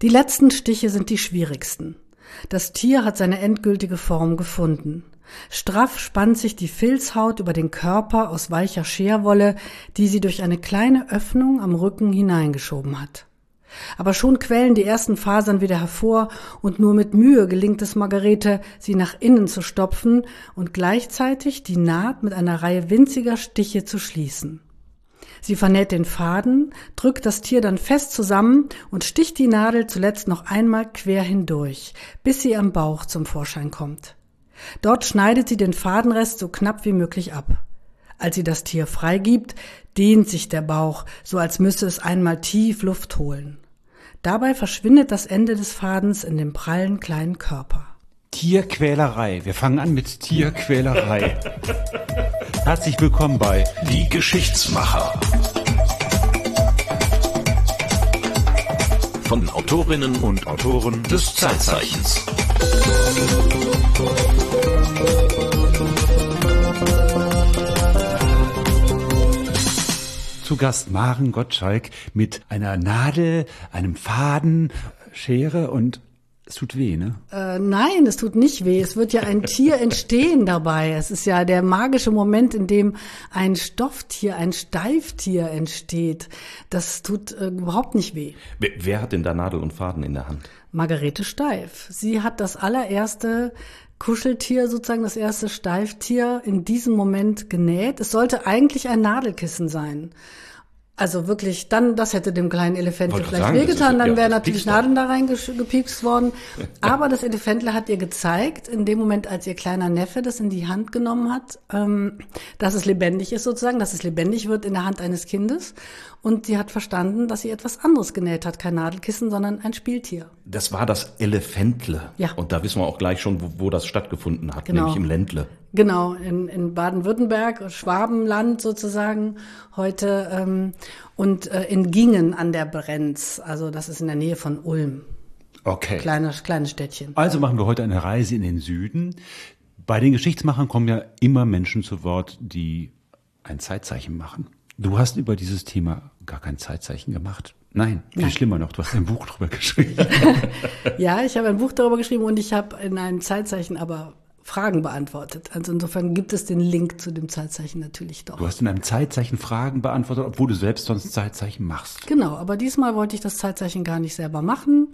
Die letzten Stiche sind die schwierigsten. Das Tier hat seine endgültige Form gefunden. Straff spannt sich die Filzhaut über den Körper aus weicher Scherwolle, die sie durch eine kleine Öffnung am Rücken hineingeschoben hat. Aber schon quellen die ersten Fasern wieder hervor und nur mit Mühe gelingt es Margarete, sie nach innen zu stopfen und gleichzeitig die Naht mit einer Reihe winziger Stiche zu schließen. Sie vernäht den Faden, drückt das Tier dann fest zusammen und sticht die Nadel zuletzt noch einmal quer hindurch, bis sie am Bauch zum Vorschein kommt. Dort schneidet sie den Fadenrest so knapp wie möglich ab. Als sie das Tier freigibt, dehnt sich der Bauch, so als müsse es einmal tief Luft holen. Dabei verschwindet das Ende des Fadens in dem prallen kleinen Körper. Tierquälerei. Wir fangen an mit Tierquälerei. Herzlich willkommen bei Die Geschichtsmacher. Von Autorinnen und Autoren des Zeitzeichens. Zu Gast Maren Gottschalk mit einer Nadel, einem Faden, Schere und es tut weh, ne? Äh, nein, es tut nicht weh. Es wird ja ein Tier entstehen dabei. Es ist ja der magische Moment, in dem ein Stofftier, ein Steiftier entsteht. Das tut äh, überhaupt nicht weh. Wer, wer hat denn da Nadel und Faden in der Hand? Margarete Steif. Sie hat das allererste Kuscheltier, sozusagen das erste Steiftier in diesem Moment genäht. Es sollte eigentlich ein Nadelkissen sein. Also wirklich, dann, das hätte dem kleinen Elefantle vielleicht sagen, wehgetan, dann ja, wäre natürlich. Nadeln da reingepiekst worden. Aber das Elefantle hat ihr gezeigt, in dem Moment, als ihr kleiner Neffe das in die Hand genommen hat, ähm, dass es lebendig ist sozusagen, dass es lebendig wird in der Hand eines Kindes. Und sie hat verstanden, dass sie etwas anderes genäht hat, kein Nadelkissen, sondern ein Spieltier. Das war das Elefantle. Ja. Und da wissen wir auch gleich schon, wo, wo das stattgefunden hat, Genau. nämlich im Ländle. Genau, in, in Baden-Württemberg, Schwabenland sozusagen heute ähm, und äh, in Gingen an der Brenz. Also das ist in der Nähe von Ulm. Okay. Kleines, kleines Städtchen. Also machen wir heute eine Reise in den Süden. Bei den Geschichtsmachern kommen ja immer Menschen zu Wort, die ein Zeitzeichen machen. Du hast über dieses Thema gar kein Zeitzeichen gemacht. Nein, viel Nein. schlimmer noch, du hast ein Buch drüber geschrieben. Ja, ich habe ein Buch darüber geschrieben und ich habe in einem Zeitzeichen aber Fragen beantwortet. Also insofern gibt es den Link zu dem Zeitzeichen natürlich doch. Du hast in einem Zeitzeichen Fragen beantwortet, obwohl du selbst sonst Zeitzeichen machst. Genau, aber diesmal wollte ich das Zeitzeichen gar nicht selber machen.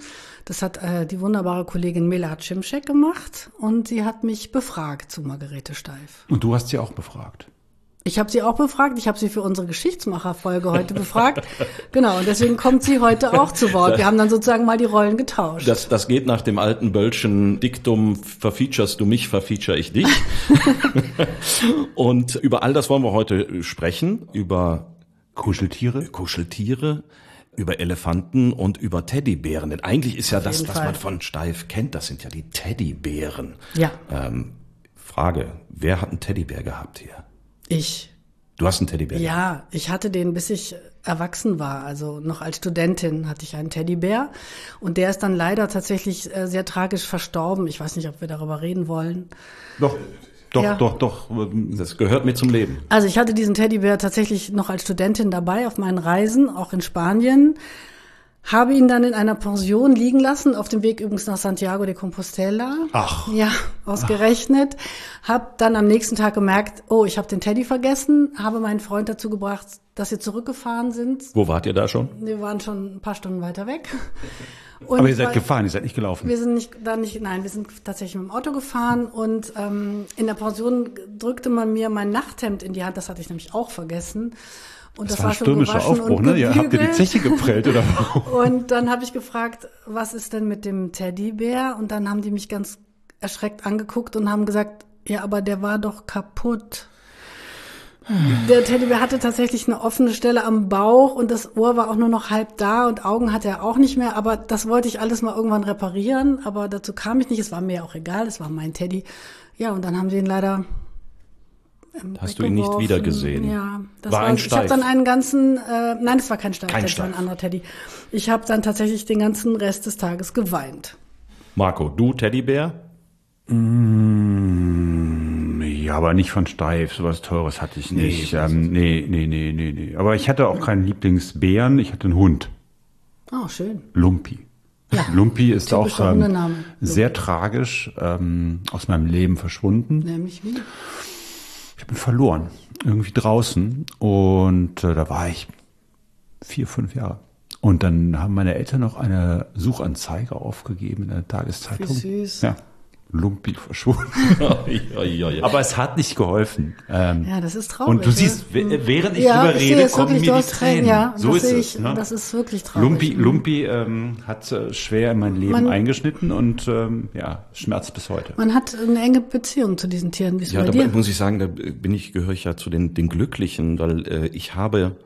Das hat äh, die wunderbare Kollegin Melat Schimschek gemacht und sie hat mich befragt zu Margarete Steif. Und du hast sie auch befragt. Ich habe sie auch befragt. Ich habe sie für unsere Geschichtsmacher-Folge heute befragt. Genau, und deswegen kommt sie heute auch zu Wort. Wir haben dann sozusagen mal die Rollen getauscht. Das, das geht nach dem alten Böllschen Diktum, verfeaturest du mich, verfeature ich dich. Und über all das wollen wir heute sprechen, über Kuscheltiere? Kuscheltiere, über Elefanten und über Teddybären. Denn eigentlich ist ja das, jeden was Fall. man von Steif kennt, das sind ja die Teddybären. Ja. Ähm, Frage, wer hat einen Teddybär gehabt hier? Ich. Du hast einen Teddybär. Ja, ich hatte den, bis ich erwachsen war. Also noch als Studentin hatte ich einen Teddybär. Und der ist dann leider tatsächlich äh, sehr tragisch verstorben. Ich weiß nicht, ob wir darüber reden wollen. Doch, doch, Ja. doch, doch. Das gehört mir zum Leben. Also ich hatte diesen Teddybär tatsächlich noch als Studentin dabei auf meinen Reisen, auch in Spanien. Habe ihn dann in einer Pension liegen lassen, auf dem Weg übrigens nach Santiago de Compostela. Ach. Ja, ausgerechnet. Hab dann am nächsten Tag gemerkt, oh, ich habe den Teddy vergessen, habe meinen Freund dazu gebracht, dass wir zurückgefahren sind. Wo wart ihr da schon? Wir waren schon ein paar Stunden weiter weg. Und Aber ihr seid weil- gefahren, ihr seid nicht gelaufen. wir sind nicht, da nicht, nein, wir sind tatsächlich mit dem Auto gefahren und ähm, in der Pension drückte man mir mein Nachthemd in die Hand, das hatte ich nämlich auch vergessen. Und Das das, war ein stürmischer Aufbruch, und ne? Ihr habt ihr die. Zeche geprellt, oder? Und dann habe ich gefragt, was ist denn mit dem Teddybär? Und dann haben die mich ganz erschreckt angeguckt und haben gesagt, ja, aber der war doch kaputt. Der Teddybär hatte tatsächlich eine offene Stelle am Bauch und das Ohr war auch nur noch halb da und Augen hatte er auch nicht mehr. Aber das wollte ich alles mal irgendwann reparieren, aber dazu kam ich nicht. Es war mir auch egal, es war mein Teddy. Ja, und dann haben sie ihn leider Hast du ihn nicht wiedergesehen? Ja, das War war, ein ich habe Steif? dann einen ganzen, äh, nein, es war kein Steif, Kein das war ein Steif. anderer Teddy. Ich habe dann tatsächlich den ganzen Rest des Tages geweint. Marco, du Teddybär? Ja, aber nicht von Steif, sowas Teures hatte ich nicht. Nee, ähm, nee, nee, nee, nee, nee. Aber ich hatte auch keinen Lieblingsbären, ich hatte einen Hund, Oh, schön. Lumpi. Ja, Lumpi ist auch ähm, sehr tragisch ähm, aus meinem Leben verschwunden. Nämlich wie? Ich bin verloren, irgendwie draußen. Und äh, da war ich vier, fünf Jahre. Und dann haben meine Eltern noch eine Suchanzeige aufgegeben in der Tageszeitung. Wie süß. Ja, Lumpi verschwunden. Aber es hat nicht geholfen. Ähm, Ja, das ist traurig. und du siehst, w- während ich ja, drüber ich rede, kommen wirklich, mir die Tränen. Tränen. Ja, so das ist sehe es. ich, ne? das ist wirklich traurig. Lumpi, Lumpi ähm, hat äh, schwer in mein Leben Man- eingeschnitten und ähm, ja, schmerzt bis heute. Man hat eine enge Beziehung zu diesen Tieren. Wie ist Ja, bei da dir? muss ich sagen, da bin ich, gehöre ich ja zu den, den Glücklichen, weil äh, ich habe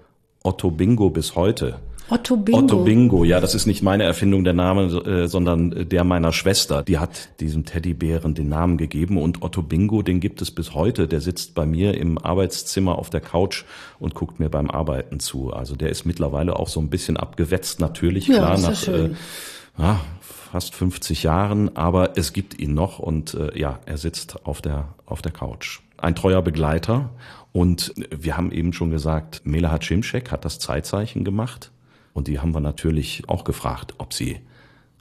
Otto Bingo bis heute. Otto Bingo. Otto Bingo, ja, das ist nicht meine Erfindung der Name, äh, sondern der meiner Schwester. Die hat diesem Teddybären den Namen gegeben und Otto Bingo, den gibt es bis heute. Der sitzt bei mir im Arbeitszimmer auf der Couch und guckt mir beim Arbeiten zu. Also der ist mittlerweile auch so ein bisschen abgewetzt, natürlich, Ja, klar, nach schön. Äh, ja, fast 50 Jahren, aber es gibt ihn noch und äh, ja, er sitzt auf der, auf der Couch. Ein treuer Begleiter und wir haben eben schon gesagt, Melahat Cimcek hat das Zeitzeichen gemacht und die haben wir natürlich auch gefragt, ob sie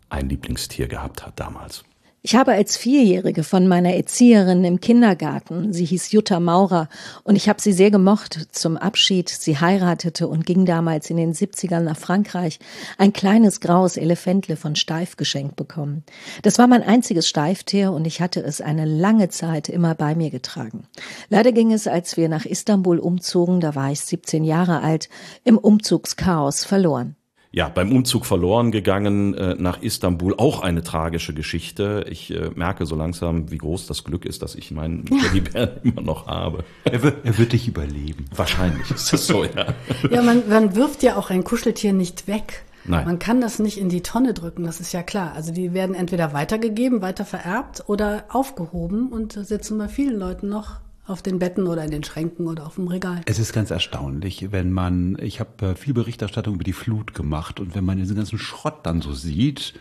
ein Lieblingstier gehabt hat damals. Ich habe als Vierjährige von meiner Erzieherin im Kindergarten, sie hieß Jutta Maurer, und ich habe sie sehr gemocht zum Abschied. Sie heiratete und ging damals in den 70ern nach Frankreich, ein kleines graues Elefantle von Steif geschenkt bekommen. Das war mein einziges Steiftier und ich hatte es eine lange Zeit immer bei mir getragen. Leider ging es, als wir nach Istanbul umzogen, da war ich 17 Jahre alt, im Umzugschaos verloren. Ja, beim Umzug verloren gegangen äh, nach Istanbul, auch eine tragische Geschichte. Ich äh, merke so langsam, wie groß das Glück ist, dass ich meinen Teddybär immer noch habe. Er wird, er wird dich überleben. Wahrscheinlich ist das so, ja. Ja, man, man wirft ja auch ein Kuscheltier nicht weg. Nein. Man kann das nicht in die Tonne drücken, das ist ja klar. Also die werden entweder weitergegeben, weiter vererbt oder aufgehoben und sitzen bei vielen Leuten noch auf den Betten oder in den Schränken oder auf dem Regal. Es ist ganz erstaunlich, wenn man, ich habe äh, viel Berichterstattung über die Flut gemacht und wenn man diesen ganzen Schrott dann so sieht,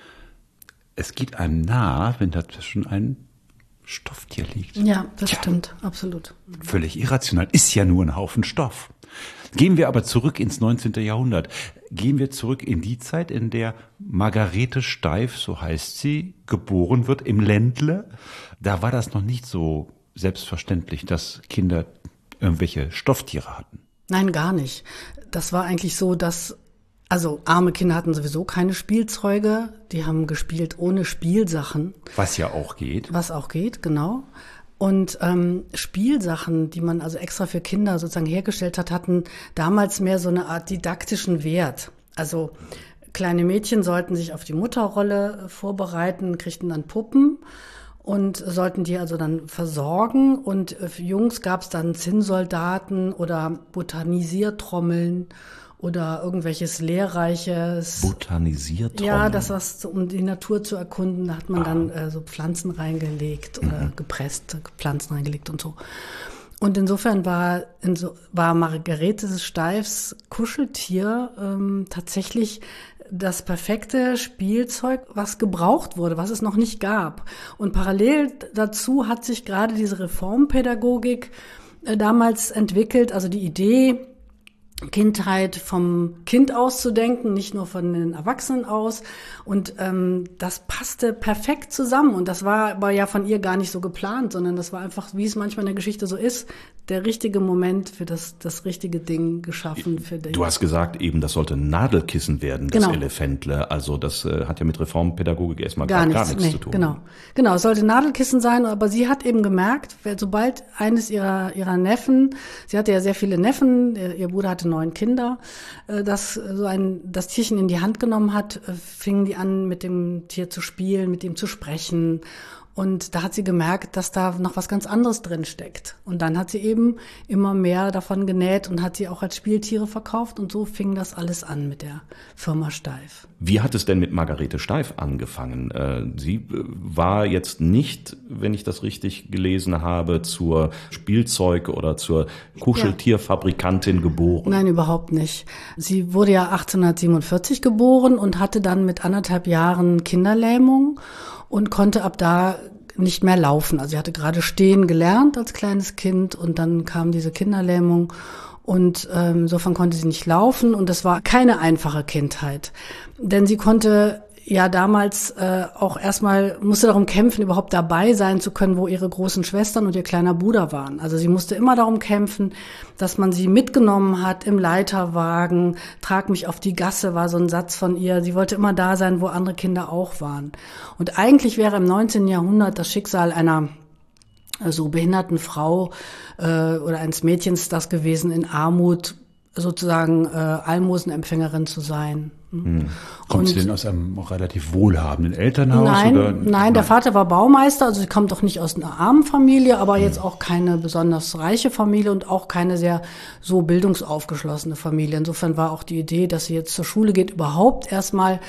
es geht einem nah, wenn dazwischen ein Stofftier liegt. Ja, das stimmt, absolut. Völlig irrational, ist ja nur ein Haufen Stoff. Gehen wir aber zurück ins 19. Jahrhundert. Gehen wir zurück in die Zeit, in der Margarete Steif, so heißt sie, geboren wird im Ländle. Da war das noch nicht so selbstverständlich, dass Kinder irgendwelche Stofftiere hatten. Nein, gar nicht. Das war eigentlich so, dass, also arme Kinder hatten sowieso keine Spielzeuge, die haben gespielt ohne Spielsachen, Was ja auch geht. was auch geht, genau. Und ähm, Spielsachen, die man also extra für Kinder sozusagen hergestellt hat, hatten damals mehr so eine Art didaktischen Wert. Also kleine Mädchen sollten sich auf die Mutterrolle vorbereiten, kriegten dann Puppen und sollten die also dann versorgen. Und äh, für Jungs gab es dann Zinnsoldaten oder Botanisiertrommeln oder irgendwelches lehrreiches Botanisiert. ja, das was um die Natur zu erkunden, da hat man dann äh, so Pflanzen reingelegt oder gepresste Pflanzen reingelegt und so. Und insofern war, inso, war Margarete Steifs Kuscheltier ähm, tatsächlich das perfekte Spielzeug, was gebraucht wurde, was es noch nicht gab. Und parallel dazu hat sich gerade diese Reformpädagogik äh, damals entwickelt, also die Idee, Kindheit vom Kind auszudenken, nicht nur von den Erwachsenen aus. Und ähm, das passte perfekt zusammen. Und das war aber ja von ihr gar nicht so geplant, sondern das war einfach, wie es manchmal in der Geschichte so ist, der richtige Moment für das, das richtige Ding geschaffen für den. Du hast gesagt, eben, das sollte ein Nadelkissen werden, das Genau. Elefantle. Also das äh, hat ja mit Reformpädagogik erstmal gar gar, nichts, gar nichts nee, zu tun. Genau, genau. Es sollte Nadelkissen sein, aber sie hat eben gemerkt, sobald eines ihrer ihrer Neffen, sie hatte ja sehr viele Neffen, ihr ihr Bruder hatte neun Kinder, äh, dass so ein das Tierchen in die Hand genommen hat, äh, fingen die an, mit dem Tier zu spielen, mit ihm zu sprechen. Und da hat sie gemerkt, dass da noch was ganz anderes drin steckt. Und dann hat sie eben immer mehr davon genäht und hat sie auch als Spieltiere verkauft. Und so fing das alles an mit der Firma Steif. Wie hat es denn mit Margarete Steif angefangen? Äh, Sie äh, war jetzt nicht, wenn ich das richtig gelesen habe, zur Spielzeug- oder zur Kuscheltierfabrikantin geboren. Nein, überhaupt nicht. Sie wurde ja 1847 geboren und hatte dann mit anderthalb Jahren Kinderlähmung und konnte ab da nicht mehr laufen. Also sie hatte gerade stehen gelernt als kleines Kind und dann kam diese Kinderlähmung und ähm, insofern konnte sie nicht laufen und das war keine einfache Kindheit, denn sie konnte ja damals äh, auch erstmal musste darum kämpfen, überhaupt dabei sein zu können, wo ihre großen Schwestern und ihr kleiner Bruder waren. Also sie musste immer darum kämpfen, dass man sie mitgenommen hat im Leiterwagen. Trag mich auf die Gasse war so ein Satz von ihr. Sie wollte immer da sein, wo andere Kinder auch waren. Und eigentlich wäre im 19. Jahrhundert das Schicksal einer so also behinderten Frau äh, oder eines Mädchens das gewesen, in Armut sozusagen äh, Almosenempfängerin zu sein. Hm. Kommt sie denn aus einem relativ wohlhabenden Elternhaus? Nein, oder? nein, der Vater war Baumeister, also sie kommt doch nicht aus einer armen Familie, aber hm. jetzt auch keine besonders reiche Familie und auch keine sehr so bildungsaufgeschlossene Familie. Insofern war auch die Idee, dass sie jetzt zur Schule geht, überhaupt erstmal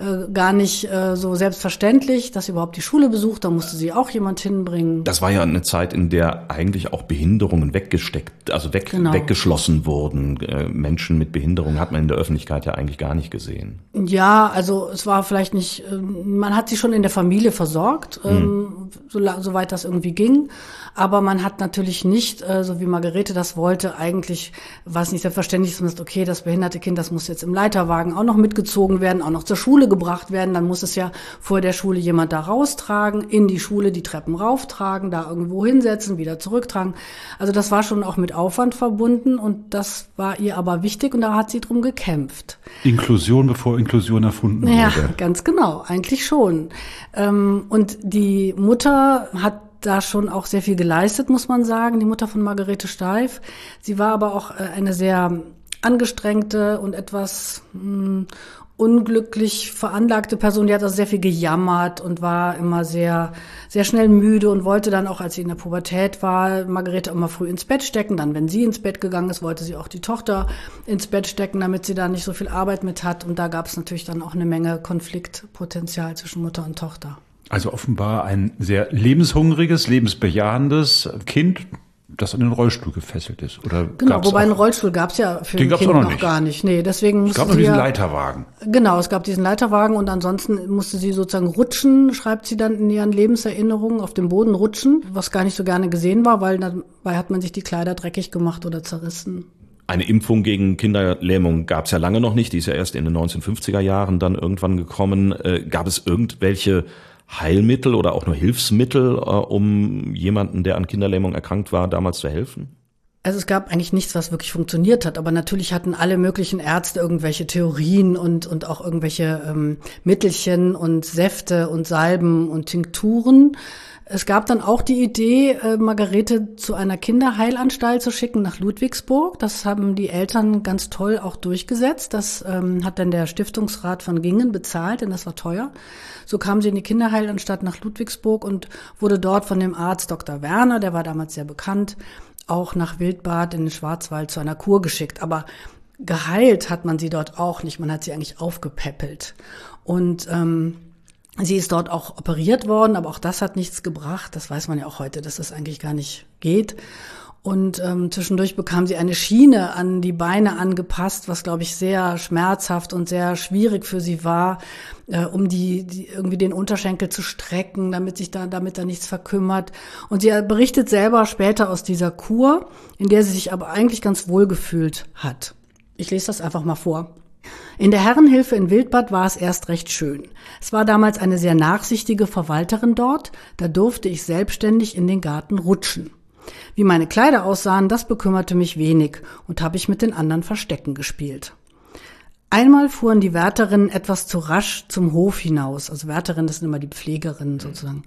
äh, gar nicht äh, so selbstverständlich, dass sie überhaupt die Schule besucht. Da musste sie auch jemand hinbringen. Das war ja eine Zeit, in der eigentlich auch Behinderungen weggesteckt, also weg, genau. weggeschlossen wurden. Äh, Menschen mit Behinderung hat man in der Öffentlichkeit ja eigentlich gar nicht gesehen. Ja, also es war vielleicht nicht, ähm, man hat sie schon in der Familie versorgt, hm. so, soweit das irgendwie ging. Aber man hat natürlich nicht, äh, so wie Margarete das wollte, eigentlich war es nicht selbstverständlich, sagt, okay, das behinderte Kind, das muss jetzt im Leiterwagen auch noch mitgezogen werden, auch noch zur Schule gebracht werden. Dann muss es ja vor der Schule jemand da raustragen, in die Schule die Treppen rauftragen, da irgendwo hinsetzen, wieder zurücktragen. Also das war schon auch mit Aufwand verbunden und das war ihr aber wichtig und da hat sie drum gekämpft. Inklusion, bevor Inklusion erfunden wurde. Ja, ganz genau, eigentlich schon. Ähm, und die Mutter hat da schon auch sehr viel geleistet, muss man sagen, die Mutter von Margarete Steif. Sie war aber auch äh, eine sehr angestrengte und etwas mh, hm, unglücklich veranlagte Person, die hat also sehr viel gejammert und war immer sehr, sehr schnell müde und wollte dann auch, als sie in der Pubertät war, Margarete immer früh ins Bett stecken. Dann, wenn sie ins Bett gegangen ist, wollte sie auch die Tochter ins Bett stecken, damit sie da nicht so viel Arbeit mit hat. Und da gab es natürlich dann auch eine Menge Konfliktpotenzial zwischen Mutter und Tochter. Also offenbar ein sehr lebenshungriges, lebensbejahendes Kind, das an den Rollstuhl gefesselt ist. Oder genau, wobei einen Rollstuhl gab es ja für den Kind noch, noch gar nicht. Nee, deswegen es gab nur diesen Leiterwagen. Genau, es gab diesen Leiterwagen und ansonsten musste sie sozusagen rutschen, schreibt sie dann in ihren Lebenserinnerungen, auf dem Boden rutschen, was gar nicht so gerne gesehen war, weil dabei hat man sich die Kleider dreckig gemacht oder zerrissen. Eine Impfung gegen Kinderlähmung gab es ja lange noch nicht, die ist ja erst in den 1950er Jahren dann irgendwann gekommen. Äh, gab es irgendwelche Heilmittel oder auch nur Hilfsmittel, äh, um jemanden, der an Kinderlähmung erkrankt war, damals zu helfen? Also es gab eigentlich nichts, was wirklich funktioniert hat, aber natürlich hatten alle möglichen Ärzte irgendwelche Theorien und, und auch irgendwelche ähm, Mittelchen und Säfte und Salben und Tinkturen. Es gab dann auch die Idee, äh, Margarete zu einer Kinderheilanstalt zu schicken nach Ludwigsburg. Das haben die Eltern ganz toll auch durchgesetzt. Das ähm, hat dann der Stiftungsrat von Gingen bezahlt, denn das war teuer. So kam sie in die Kinderheilanstalt nach Ludwigsburg und wurde dort von dem Arzt Dr. Werner, der war damals sehr bekannt, auch nach Wildbad in den Schwarzwald zu einer Kur geschickt. Aber geheilt hat man sie dort auch nicht. Man hat sie eigentlich aufgepäppelt. Und ähm, Sie ist dort auch operiert worden, aber auch das hat nichts gebracht. Das weiß man ja auch heute, dass das eigentlich gar nicht geht. Und ähm, zwischendurch bekam sie eine Schiene an die Beine angepasst, was, glaube ich, sehr schmerzhaft und sehr schwierig für sie war, äh, um die, die irgendwie den Unterschenkel zu strecken, damit sich da, damit da nichts verkümmert. Und sie berichtet selber später aus dieser Kur, in der sie sich aber eigentlich ganz wohl gefühlt hat. Ich lese das einfach mal vor. In der Herrenhilfe in Wildbad war es erst recht schön. Es war damals eine sehr nachsichtige Verwalterin dort, da durfte ich selbstständig in den Garten rutschen. Wie meine Kleider aussahen, das bekümmerte mich wenig und habe ich mit den anderen Verstecken gespielt. Einmal fuhren die Wärterinnen etwas zu rasch zum Hof hinaus. Also Wärterinnen, das sind immer die Pflegerinnen sozusagen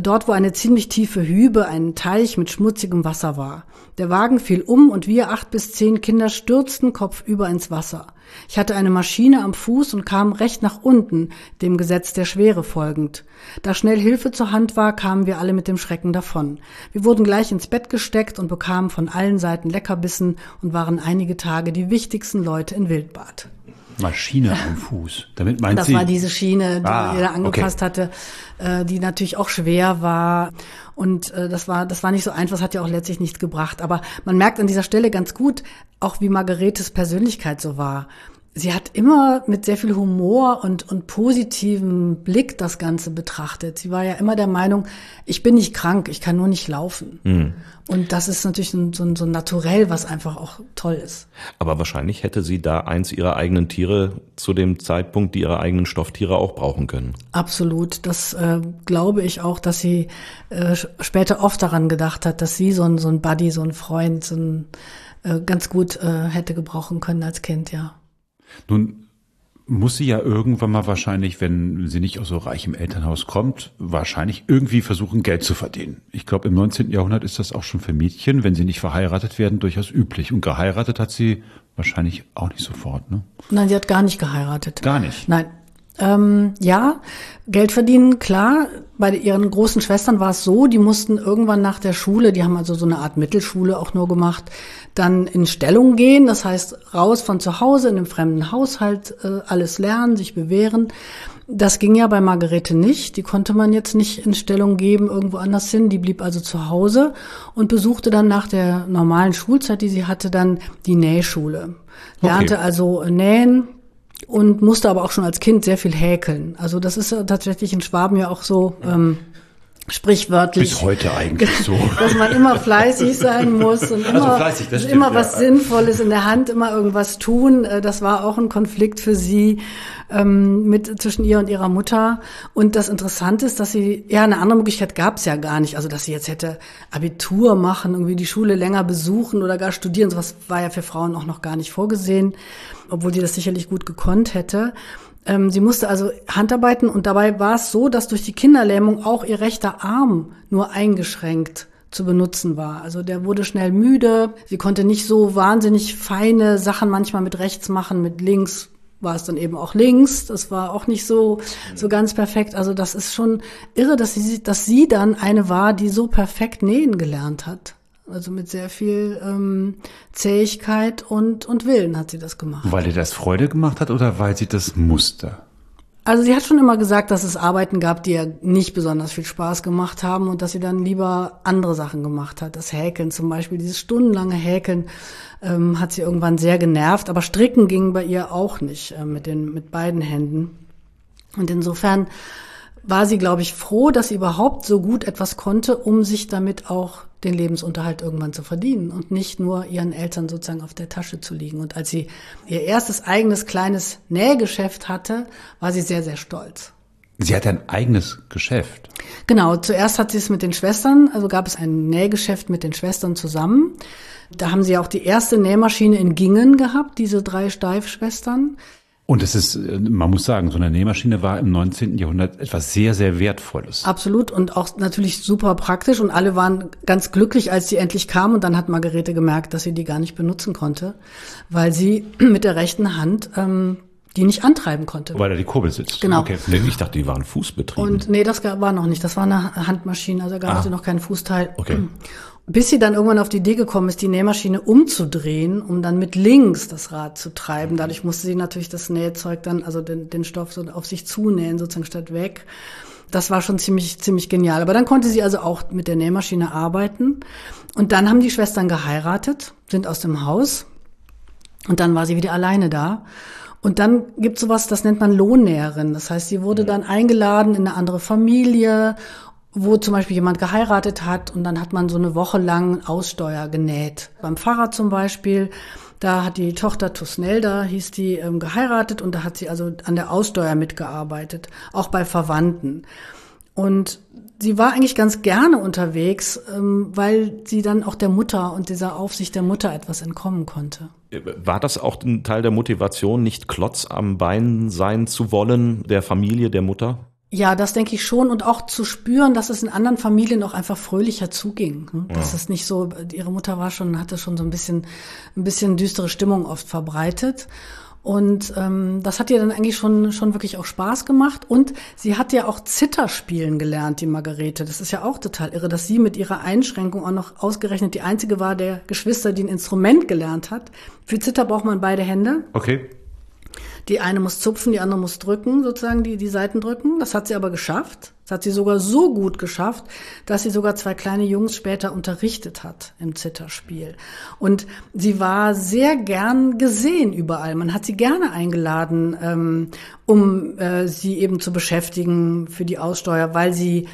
dort, wo eine ziemlich tiefe Hübe, ein Teich mit schmutzigem Wasser war. Der Wagen fiel um und wir acht bis zehn Kinder stürzten kopfüber ins Wasser. Ich hatte eine Maschine am Fuß und kam recht nach unten, dem Gesetz der Schwere folgend. Da schnell Hilfe zur Hand war, kamen wir alle mit dem Schrecken davon. Wir wurden gleich ins Bett gesteckt und bekamen von allen Seiten Leckerbissen und waren einige Tage die wichtigsten Leute in Wildbad. Maschine am Fuß. Damit meint das sie. Das war diese Schiene, die ah, er angepasst okay. hatte, äh, die natürlich auch schwer war. Und äh, das war, das war nicht so einfach, das hat ja auch letztlich nichts gebracht. Aber man merkt an dieser Stelle ganz gut, auch wie Margaretes Persönlichkeit so war. Sie hat immer mit sehr viel Humor und, und positivem Blick das Ganze betrachtet. Sie war ja immer der Meinung, ich bin nicht krank, ich kann nur nicht laufen. Mhm. Und das ist natürlich so, so, so naturell, was einfach auch toll ist. Aber wahrscheinlich hätte sie da eins ihrer eigenen Tiere zu dem Zeitpunkt, die ihre eigenen Stofftiere auch brauchen können. Absolut. Das äh, glaube ich auch, dass sie äh, später oft daran gedacht hat, dass sie so ein, so ein Buddy, so ein Freund, so ein äh, ganz gut äh, hätte gebrauchen können als Kind, ja. Nun muss sie ja irgendwann mal wahrscheinlich, wenn sie nicht aus so reichem Elternhaus kommt, wahrscheinlich irgendwie versuchen, Geld zu verdienen. Ich glaube, im 19. Jahrhundert ist das auch schon für Mädchen, wenn sie nicht verheiratet werden, durchaus üblich. Und geheiratet hat sie wahrscheinlich auch nicht sofort, ne? Nein, sie hat gar nicht geheiratet. Gar nicht? Nein. Ähm, ja, Geld verdienen, klar. Bei ihren großen Schwestern war es so, die mussten irgendwann nach der Schule, die haben also so eine Art Mittelschule auch nur gemacht, dann in Stellung gehen. Das heißt, raus von zu Hause in einem fremden Haushalt, äh, alles lernen, sich bewähren. Das ging ja bei Margarete nicht. Die konnte man jetzt nicht in Stellung geben, irgendwo anders hin. Die blieb also zu Hause und besuchte dann nach der normalen Schulzeit, die sie hatte, dann die Nähschule. Lernte okay. also nähen, und musste aber auch schon als Kind sehr viel häkeln. Also das ist tatsächlich in Schwaben ja auch so ähm, sprichwörtlich. Bis heute eigentlich so. dass man immer fleißig sein muss und immer, also fleißig, stimmt, immer was ja. Sinnvolles in der Hand, immer irgendwas tun. Äh, das war auch ein Konflikt für sie ähm, mit zwischen ihr und ihrer Mutter. Und das Interessante ist, dass sie, ja, eine andere Möglichkeit gab es ja gar nicht. Also, dass sie jetzt hätte Abitur machen, irgendwie die Schule länger besuchen oder gar studieren. Sowas war ja für Frauen auch noch gar nicht vorgesehen, obwohl sie das sicherlich gut gekonnt hätte. Ähm, sie musste also Handarbeiten und dabei war es so, dass durch die Kinderlähmung auch ihr rechter Arm nur eingeschränkt zu benutzen war. Also der wurde schnell müde. Sie konnte nicht so wahnsinnig feine Sachen manchmal mit rechts machen, mit links war es dann eben auch links. Das war auch nicht so, so ganz perfekt. Also das ist schon irre, dass sie, dass sie dann eine war, die so perfekt nähen gelernt hat. Also mit sehr viel ähm, Zähigkeit und, und Willen hat sie das gemacht. Weil ihr das Freude gemacht hat oder weil sie das musste? Also sie hat schon immer gesagt, dass es Arbeiten gab, die ihr nicht besonders viel Spaß gemacht haben und dass sie dann lieber andere Sachen gemacht hat. Das Häkeln zum Beispiel, dieses stundenlange Häkeln ähm, hat sie irgendwann sehr genervt. Aber Stricken ging bei ihr auch nicht äh, mit, den, mit beiden Händen. Und insofern war sie, glaube ich, froh, dass sie überhaupt so gut etwas konnte, um sich damit auch den Lebensunterhalt irgendwann zu verdienen und nicht nur ihren Eltern sozusagen auf der Tasche zu liegen. Und als sie ihr erstes eigenes kleines Nähgeschäft hatte, war sie sehr, sehr stolz. Sie hatte ein eigenes Geschäft. Genau, zuerst hat sie es mit den Schwestern, also gab es ein Nähgeschäft mit den Schwestern zusammen. Da haben sie auch die erste Nähmaschine in Gingen gehabt, diese drei Steifschwestern. Und es ist, äh, man muss sagen, so eine Nähmaschine war im 19. Jahrhundert etwas sehr, sehr Wertvolles. Absolut und auch natürlich super praktisch und alle waren ganz glücklich, als sie endlich kam und dann hat Margarete gemerkt, dass sie die gar nicht benutzen konnte, weil sie mit der rechten Hand ähm, die nicht antreiben konnte. Weil da die Kurbel sitzt. Genau. Okay. Ich dachte, die waren fußbetrieben. Und nee, das war noch nicht. Das war eine Handmaschine, also gab es ah. noch keinen Fußteil. Okay. Bis sie dann irgendwann auf die Idee gekommen ist, die Nähmaschine umzudrehen, um dann mit links das Rad zu treiben. Dadurch musste sie natürlich das Nähzeug dann, also den, den Stoff so auf sich zunähen, sozusagen statt weg. Das war schon ziemlich, ziemlich genial. Aber dann konnte sie also auch mit der Nähmaschine arbeiten. Und dann haben die Schwestern geheiratet, sind aus dem Haus. Und dann war sie wieder alleine da. Und dann gibt sowas, das nennt man Lohnnäherin. Das heißt, sie wurde dann eingeladen in eine andere Familie wo zum Beispiel jemand geheiratet hat und dann hat man so eine Woche lang Aussteuer genäht. Beim Pfarrer zum Beispiel, da hat die Tochter Tusnelda, hieß die, ähm, geheiratet und da hat sie also an der Aussteuer mitgearbeitet, auch bei Verwandten. Und sie war eigentlich ganz gerne unterwegs, ähm, weil sie dann auch der Mutter und dieser Aufsicht der Mutter etwas entkommen konnte. War das auch ein Teil der Motivation, nicht Klotz am Bein sein zu wollen, der Familie, der Mutter? Ja, das denke ich schon und auch zu spüren, dass es in anderen Familien auch einfach fröhlicher zuging. Hm? Dass ja. es nicht so, ihre Mutter war schon, hatte schon so ein bisschen, ein bisschen düstere Stimmung oft verbreitet. Und ähm, das hat ihr dann eigentlich schon, schon wirklich auch Spaß gemacht. Und sie hat ja auch Zitterspielen gelernt, die Margarete. Das ist ja auch total irre, dass sie mit ihrer Einschränkung auch noch ausgerechnet die einzige war der Geschwister, die ein Instrument gelernt hat. Für Zitter braucht man beide Hände. Okay. Die eine muss zupfen, die andere muss drücken, sozusagen die, die Seiten drücken. Das hat sie aber geschafft. Das hat sie sogar so gut geschafft, dass sie sogar zwei kleine Jungs später unterrichtet hat im Zitterspiel. Und sie war sehr gern gesehen überall. Man hat sie gerne eingeladen, ähm, um äh, sie eben zu beschäftigen für die Aussteuer, weil sie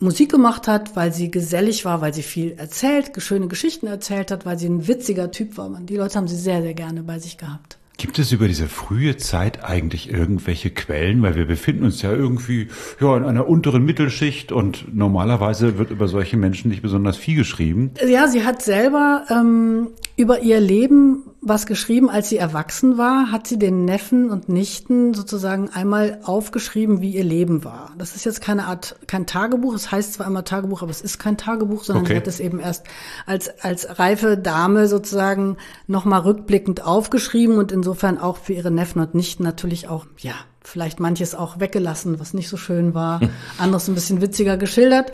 Musik gemacht hat, weil sie gesellig war, weil sie viel erzählt, schöne Geschichten erzählt hat, weil sie ein witziger Typ war. Die Leute haben sie sehr, sehr gerne bei sich gehabt. Gibt es über diese frühe Zeit eigentlich irgendwelche Quellen? Weil wir befinden uns ja irgendwie ja, in einer unteren Mittelschicht und normalerweise wird über solche Menschen nicht besonders viel geschrieben. Ja, sie hat selber ähm, über ihr Leben was geschrieben, als sie erwachsen war, hat sie den Neffen und Nichten sozusagen einmal aufgeschrieben, wie ihr Leben war. Das ist jetzt keine Art, kein Tagebuch. Es heißt zwar immer Tagebuch, aber es ist kein Tagebuch, sondern okay. sie hat es eben erst als, als reife Dame sozusagen nochmal rückblickend aufgeschrieben und insofern auch für ihre Neffen und Nichten natürlich auch, ja, vielleicht manches auch weggelassen, was nicht so schön war, anderes ein bisschen witziger geschildert.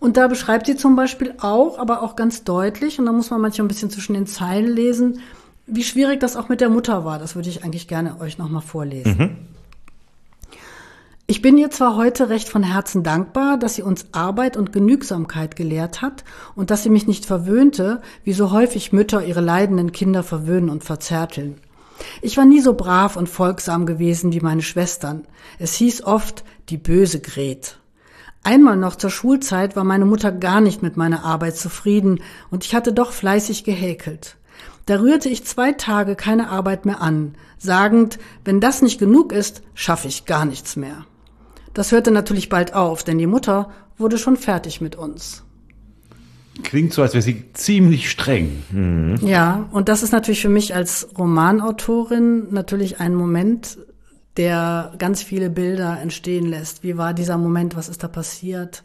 Und da beschreibt sie zum Beispiel auch, aber auch ganz deutlich, und da muss man manchmal ein bisschen zwischen den Zeilen lesen, wie schwierig das auch mit der Mutter war. Das würde ich eigentlich gerne euch nochmal vorlesen. Mhm. Ich bin ihr zwar heute recht von Herzen dankbar, dass sie uns Arbeit und Genügsamkeit gelehrt hat und dass sie mich nicht verwöhnte, wie so häufig Mütter ihre leidenden Kinder verwöhnen und verzärteln. Ich war nie so brav und folgsam gewesen wie meine Schwestern. Es hieß oft die böse Gret. Einmal noch zur Schulzeit war meine Mutter gar nicht mit meiner Arbeit zufrieden und ich hatte doch fleißig gehäkelt. Da rührte ich zwei Tage keine Arbeit mehr an, sagend, wenn das nicht genug ist, schaffe ich gar nichts mehr. Das hörte natürlich bald auf, denn die Mutter wurde schon fertig mit uns. Klingt so, als wäre sie ziemlich streng. Mhm. Ja, und das ist natürlich für mich als Romanautorin natürlich ein Moment, der ganz viele Bilder entstehen lässt. Wie war dieser Moment? Was ist da passiert?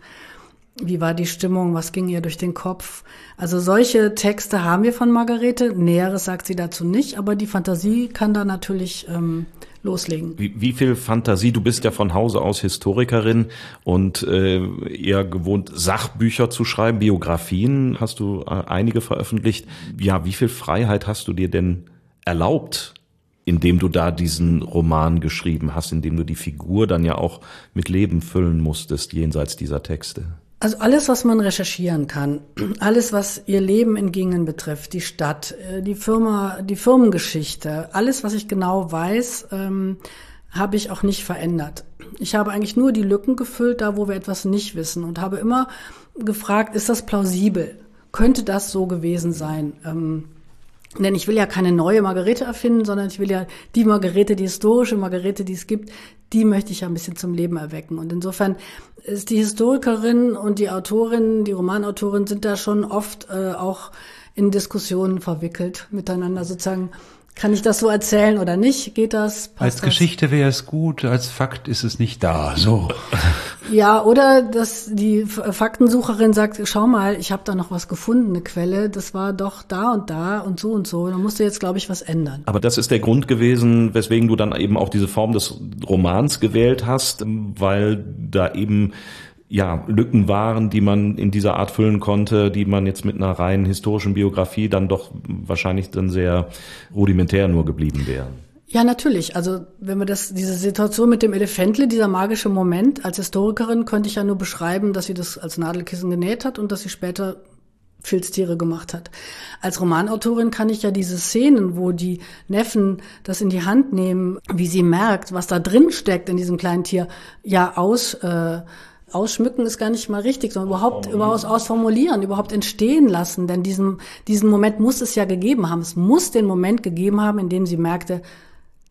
Wie war die Stimmung? Was ging ihr durch den Kopf? Also solche Texte haben wir von Margarete. Näheres sagt sie dazu nicht, aber die Fantasie kann da natürlich ähm, loslegen. Wie, wie viel Fantasie? Du bist ja von Hause aus Historikerin und äh, eher gewohnt, Sachbücher zu schreiben, Biografien hast du äh, einige veröffentlicht. Ja, wie viel Freiheit hast du dir denn erlaubt, indem du da diesen Roman geschrieben hast, indem du die Figur dann ja auch mit Leben füllen musstest, jenseits dieser Texte? Also alles, was man recherchieren kann, alles, was ihr Leben in Gingen betrifft, die Stadt, äh, die Firma, die Firmengeschichte, alles, was ich genau weiß, ähm, habe ich auch nicht verändert. Ich habe eigentlich nur die Lücken gefüllt, da wo wir etwas nicht wissen und habe immer gefragt, ist das plausibel? Könnte das so gewesen sein? Ähm, denn ich will ja keine neue Margarete erfinden, sondern ich will ja die Margarete, die historische Margarete, die es gibt, die möchte ich ja ein bisschen zum Leben erwecken. Und insofern ist die Historikerin und die Autorin, die Romanautorin sind da schon oft äh, auch in Diskussionen verwickelt miteinander sozusagen kann ich das so erzählen oder nicht? Geht das? Passt als Geschichte wäre es gut, als Fakt ist es nicht da. So. Ja, oder dass die Faktensucherin sagt, schau mal, ich habe da noch was gefunden, eine Quelle, das war doch da und da und so und so. Da musst du jetzt, glaube ich, was ändern. Aber das ist der Grund gewesen, weswegen du dann eben auch diese Form des Romans gewählt hast, weil da eben ja, Lücken waren, die man in dieser Art füllen konnte, die man jetzt mit einer reinen historischen Biografie dann doch wahrscheinlich dann sehr rudimentär nur geblieben wären. Ja, natürlich. Also wenn wir das, diese Situation mit dem Elefantle, dieser magische Moment, als Historikerin könnte ich ja nur beschreiben, dass sie das als Nadelkissen genäht hat und dass sie später Filztiere gemacht hat. Als Romanautorin kann ich ja diese Szenen, wo die Neffen das in die Hand nehmen, wie sie merkt, was da drin steckt in diesem kleinen Tier, ja aus äh, Ausschmücken ist gar nicht mal richtig, sondern überhaupt überhaupt ausformulieren, überhaupt entstehen lassen. Denn diesen, diesen Moment muss es ja gegeben haben. Es muss den Moment gegeben haben, in dem sie merkte,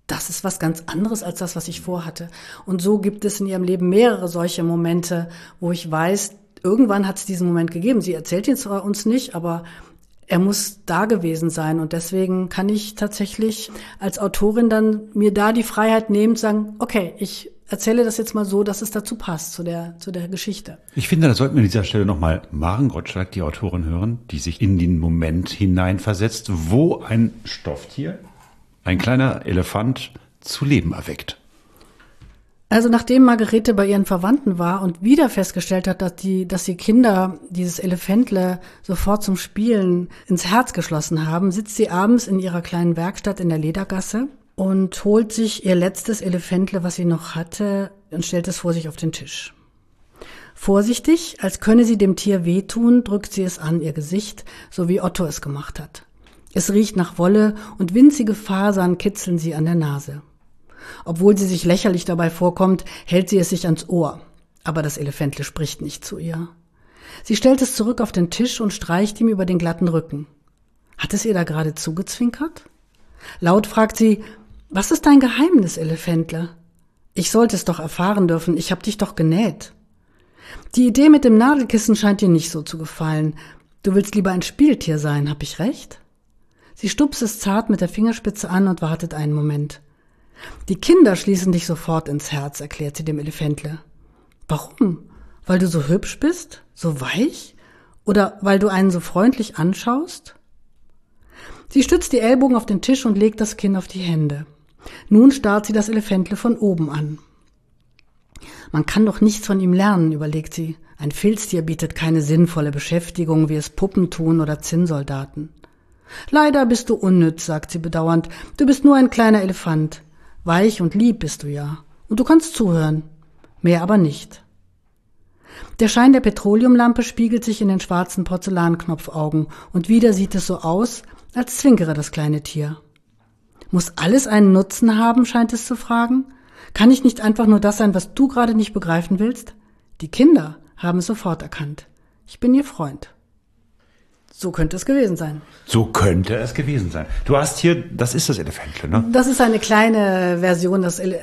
das ist was ganz anderes als das, was ich vorhatte. Und so gibt es in ihrem Leben mehrere solche Momente, wo ich weiß, irgendwann hat es diesen Moment gegeben. Sie erzählt ihn zwar uns nicht, aber er muss da gewesen sein. Und deswegen kann ich tatsächlich als Autorin dann mir da die Freiheit nehmen, zu sagen, okay, ich erzähle das jetzt mal so, dass es dazu passt, zu der, zu der Geschichte. Ich finde, da sollten wir an dieser Stelle nochmal Maren Gottschalk, die Autorin, hören, die sich in den Moment hineinversetzt, wo ein Stofftier, ein kleiner Elefant, zu Leben erweckt. Also nachdem Margarete bei ihren Verwandten war und wieder festgestellt hat, dass die, dass die Kinder dieses Elefantle sofort zum Spielen ins Herz geschlossen haben, sitzt sie abends in ihrer kleinen Werkstatt in der Ledergasse und holt sich ihr letztes Elefantle, was sie noch hatte, und stellt es vor sich auf den Tisch. Vorsichtig, als könne sie dem Tier wehtun, drückt sie es an ihr Gesicht, so wie Otto es gemacht hat. Es riecht nach Wolle und winzige Fasern kitzeln sie an der Nase. Obwohl sie sich lächerlich dabei vorkommt, hält sie es sich ans Ohr. Aber das Elefantle spricht nicht zu ihr. Sie stellt es zurück auf den Tisch und streicht ihm über den glatten Rücken. Hat es ihr da gerade zugezwinkert? Laut fragt sie, was ist dein Geheimnis, Elefantle? Ich sollte es doch erfahren dürfen, ich hab dich doch genäht. Die Idee mit dem Nadelkissen scheint dir nicht so zu gefallen. Du willst lieber ein Spieltier sein, hab ich recht? Sie stupst es zart mit der Fingerspitze an und wartet einen Moment. Die Kinder schließen dich sofort ins Herz, erklärt sie dem Elefantle. Warum? Weil du so hübsch bist? So weich? Oder weil du einen so freundlich anschaust? Sie stützt die Ellbogen auf den Tisch und legt das Kinn auf die Hände. Nun starrt sie das Elefantle von oben an. Man kann doch nichts von ihm lernen, überlegt sie. Ein Filztier bietet keine sinnvolle Beschäftigung, wie es Puppen tun oder Zinnsoldaten. Leider bist du unnütz, sagt sie bedauernd. Du bist nur ein kleiner Elefant. Weich und lieb bist du ja. Und du kannst zuhören. Mehr aber nicht. Der Schein der Petroleumlampe spiegelt sich in den schwarzen Porzellanknopfaugen und wieder sieht es so aus, als zwinkere das kleine Tier. Muss alles einen Nutzen haben, scheint es zu fragen? Kann ich nicht einfach nur das sein, was du gerade nicht begreifen willst? Die Kinder haben es sofort erkannt. Ich bin ihr Freund. So könnte es gewesen sein. So könnte es gewesen sein. Du hast hier, das ist das Elefantle, ne? Das ist eine kleine Version. Das, Ele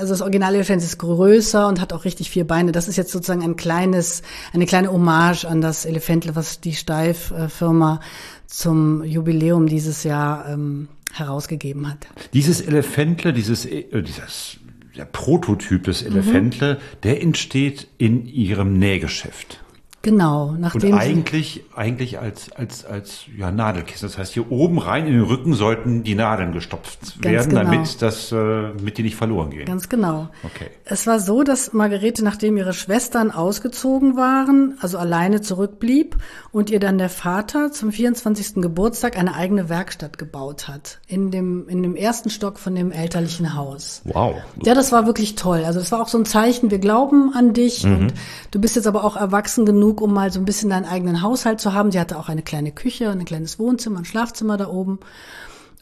also das originale Elefant ist größer und hat auch richtig vier Beine. Das ist jetzt sozusagen ein kleines, eine kleine Hommage an das Elefantle, was die Steif-Firma zum Jubiläum dieses Jahr ähm, herausgegeben hat. Dieses Elefantle, dieses, äh, dieses der Prototyp des Elefantle, mhm. der entsteht in ihrem Nähgeschäft. Genau, nachdem und eigentlich eigentlich als als als ja Nadelkissen. Das heißt, hier oben rein in den Rücken sollten die Nadeln gestopft werden, genau. damit das äh, mit die nicht verloren gehen. Ganz genau. Okay. Es war so, dass Margarete, nachdem ihre Schwestern ausgezogen waren, also alleine zurückblieb und ihr dann der Vater zum 24. Geburtstag eine eigene Werkstatt gebaut hat in dem in dem ersten Stock von dem elterlichen Haus. Wow. Ja, das war wirklich toll. Also das war auch so ein Zeichen, wir glauben an dich mhm. und du bist jetzt aber auch erwachsen genug genug, um mal so ein bisschen deinen eigenen Haushalt zu haben. Sie hatte auch eine kleine Küche, ein kleines Wohnzimmer, ein Schlafzimmer da oben.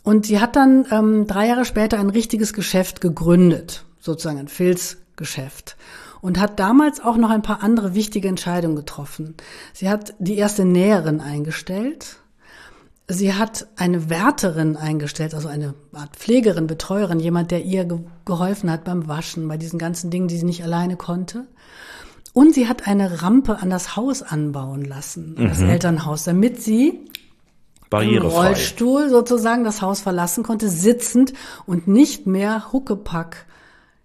Und sie hat dann ähm, drei Jahre später ein richtiges Geschäft gegründet, sozusagen ein Filzgeschäft. Und hat damals auch noch ein paar andere wichtige Entscheidungen getroffen. Sie hat die erste Näherin eingestellt. Sie hat eine Wärterin eingestellt, also eine Art Pflegerin, Betreuerin, jemand, der ihr ge geholfen hat beim Waschen, bei diesen ganzen Dingen, die sie nicht alleine konnte. Und sie hat eine Rampe an das Haus anbauen lassen, mhm. das Elternhaus, damit sie im Rollstuhl sozusagen das Haus verlassen konnte, sitzend und nicht mehr Huckepack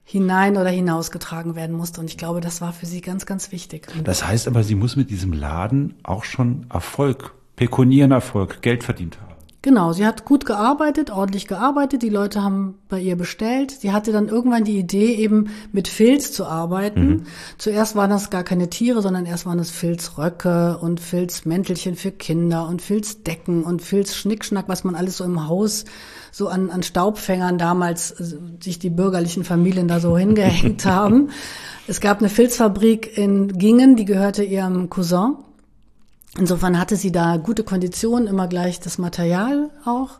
hinein oder hinausgetragen werden musste. Und ich glaube, das war für sie ganz, ganz wichtig. Das heißt aber, sie muss mit diesem Laden auch schon Erfolg, pekunieren Erfolg, Geld verdient haben. Genau, sie hat gut gearbeitet, ordentlich gearbeitet, die Leute haben bei ihr bestellt. Sie hatte dann irgendwann die Idee, eben mit Filz zu arbeiten. Mhm. Zuerst waren das gar keine Tiere, sondern erst waren es Filzröcke und Filzmäntelchen für Kinder und Filzdecken und Filzschnickschnack, was man alles so im Haus so an, an Staubfängern damals also sich die bürgerlichen Familien da so hingehängt haben. Es gab eine Filzfabrik in Gingen, die gehörte ihrem Cousin. Insofern hatte sie da gute Konditionen, immer gleich das Material auch.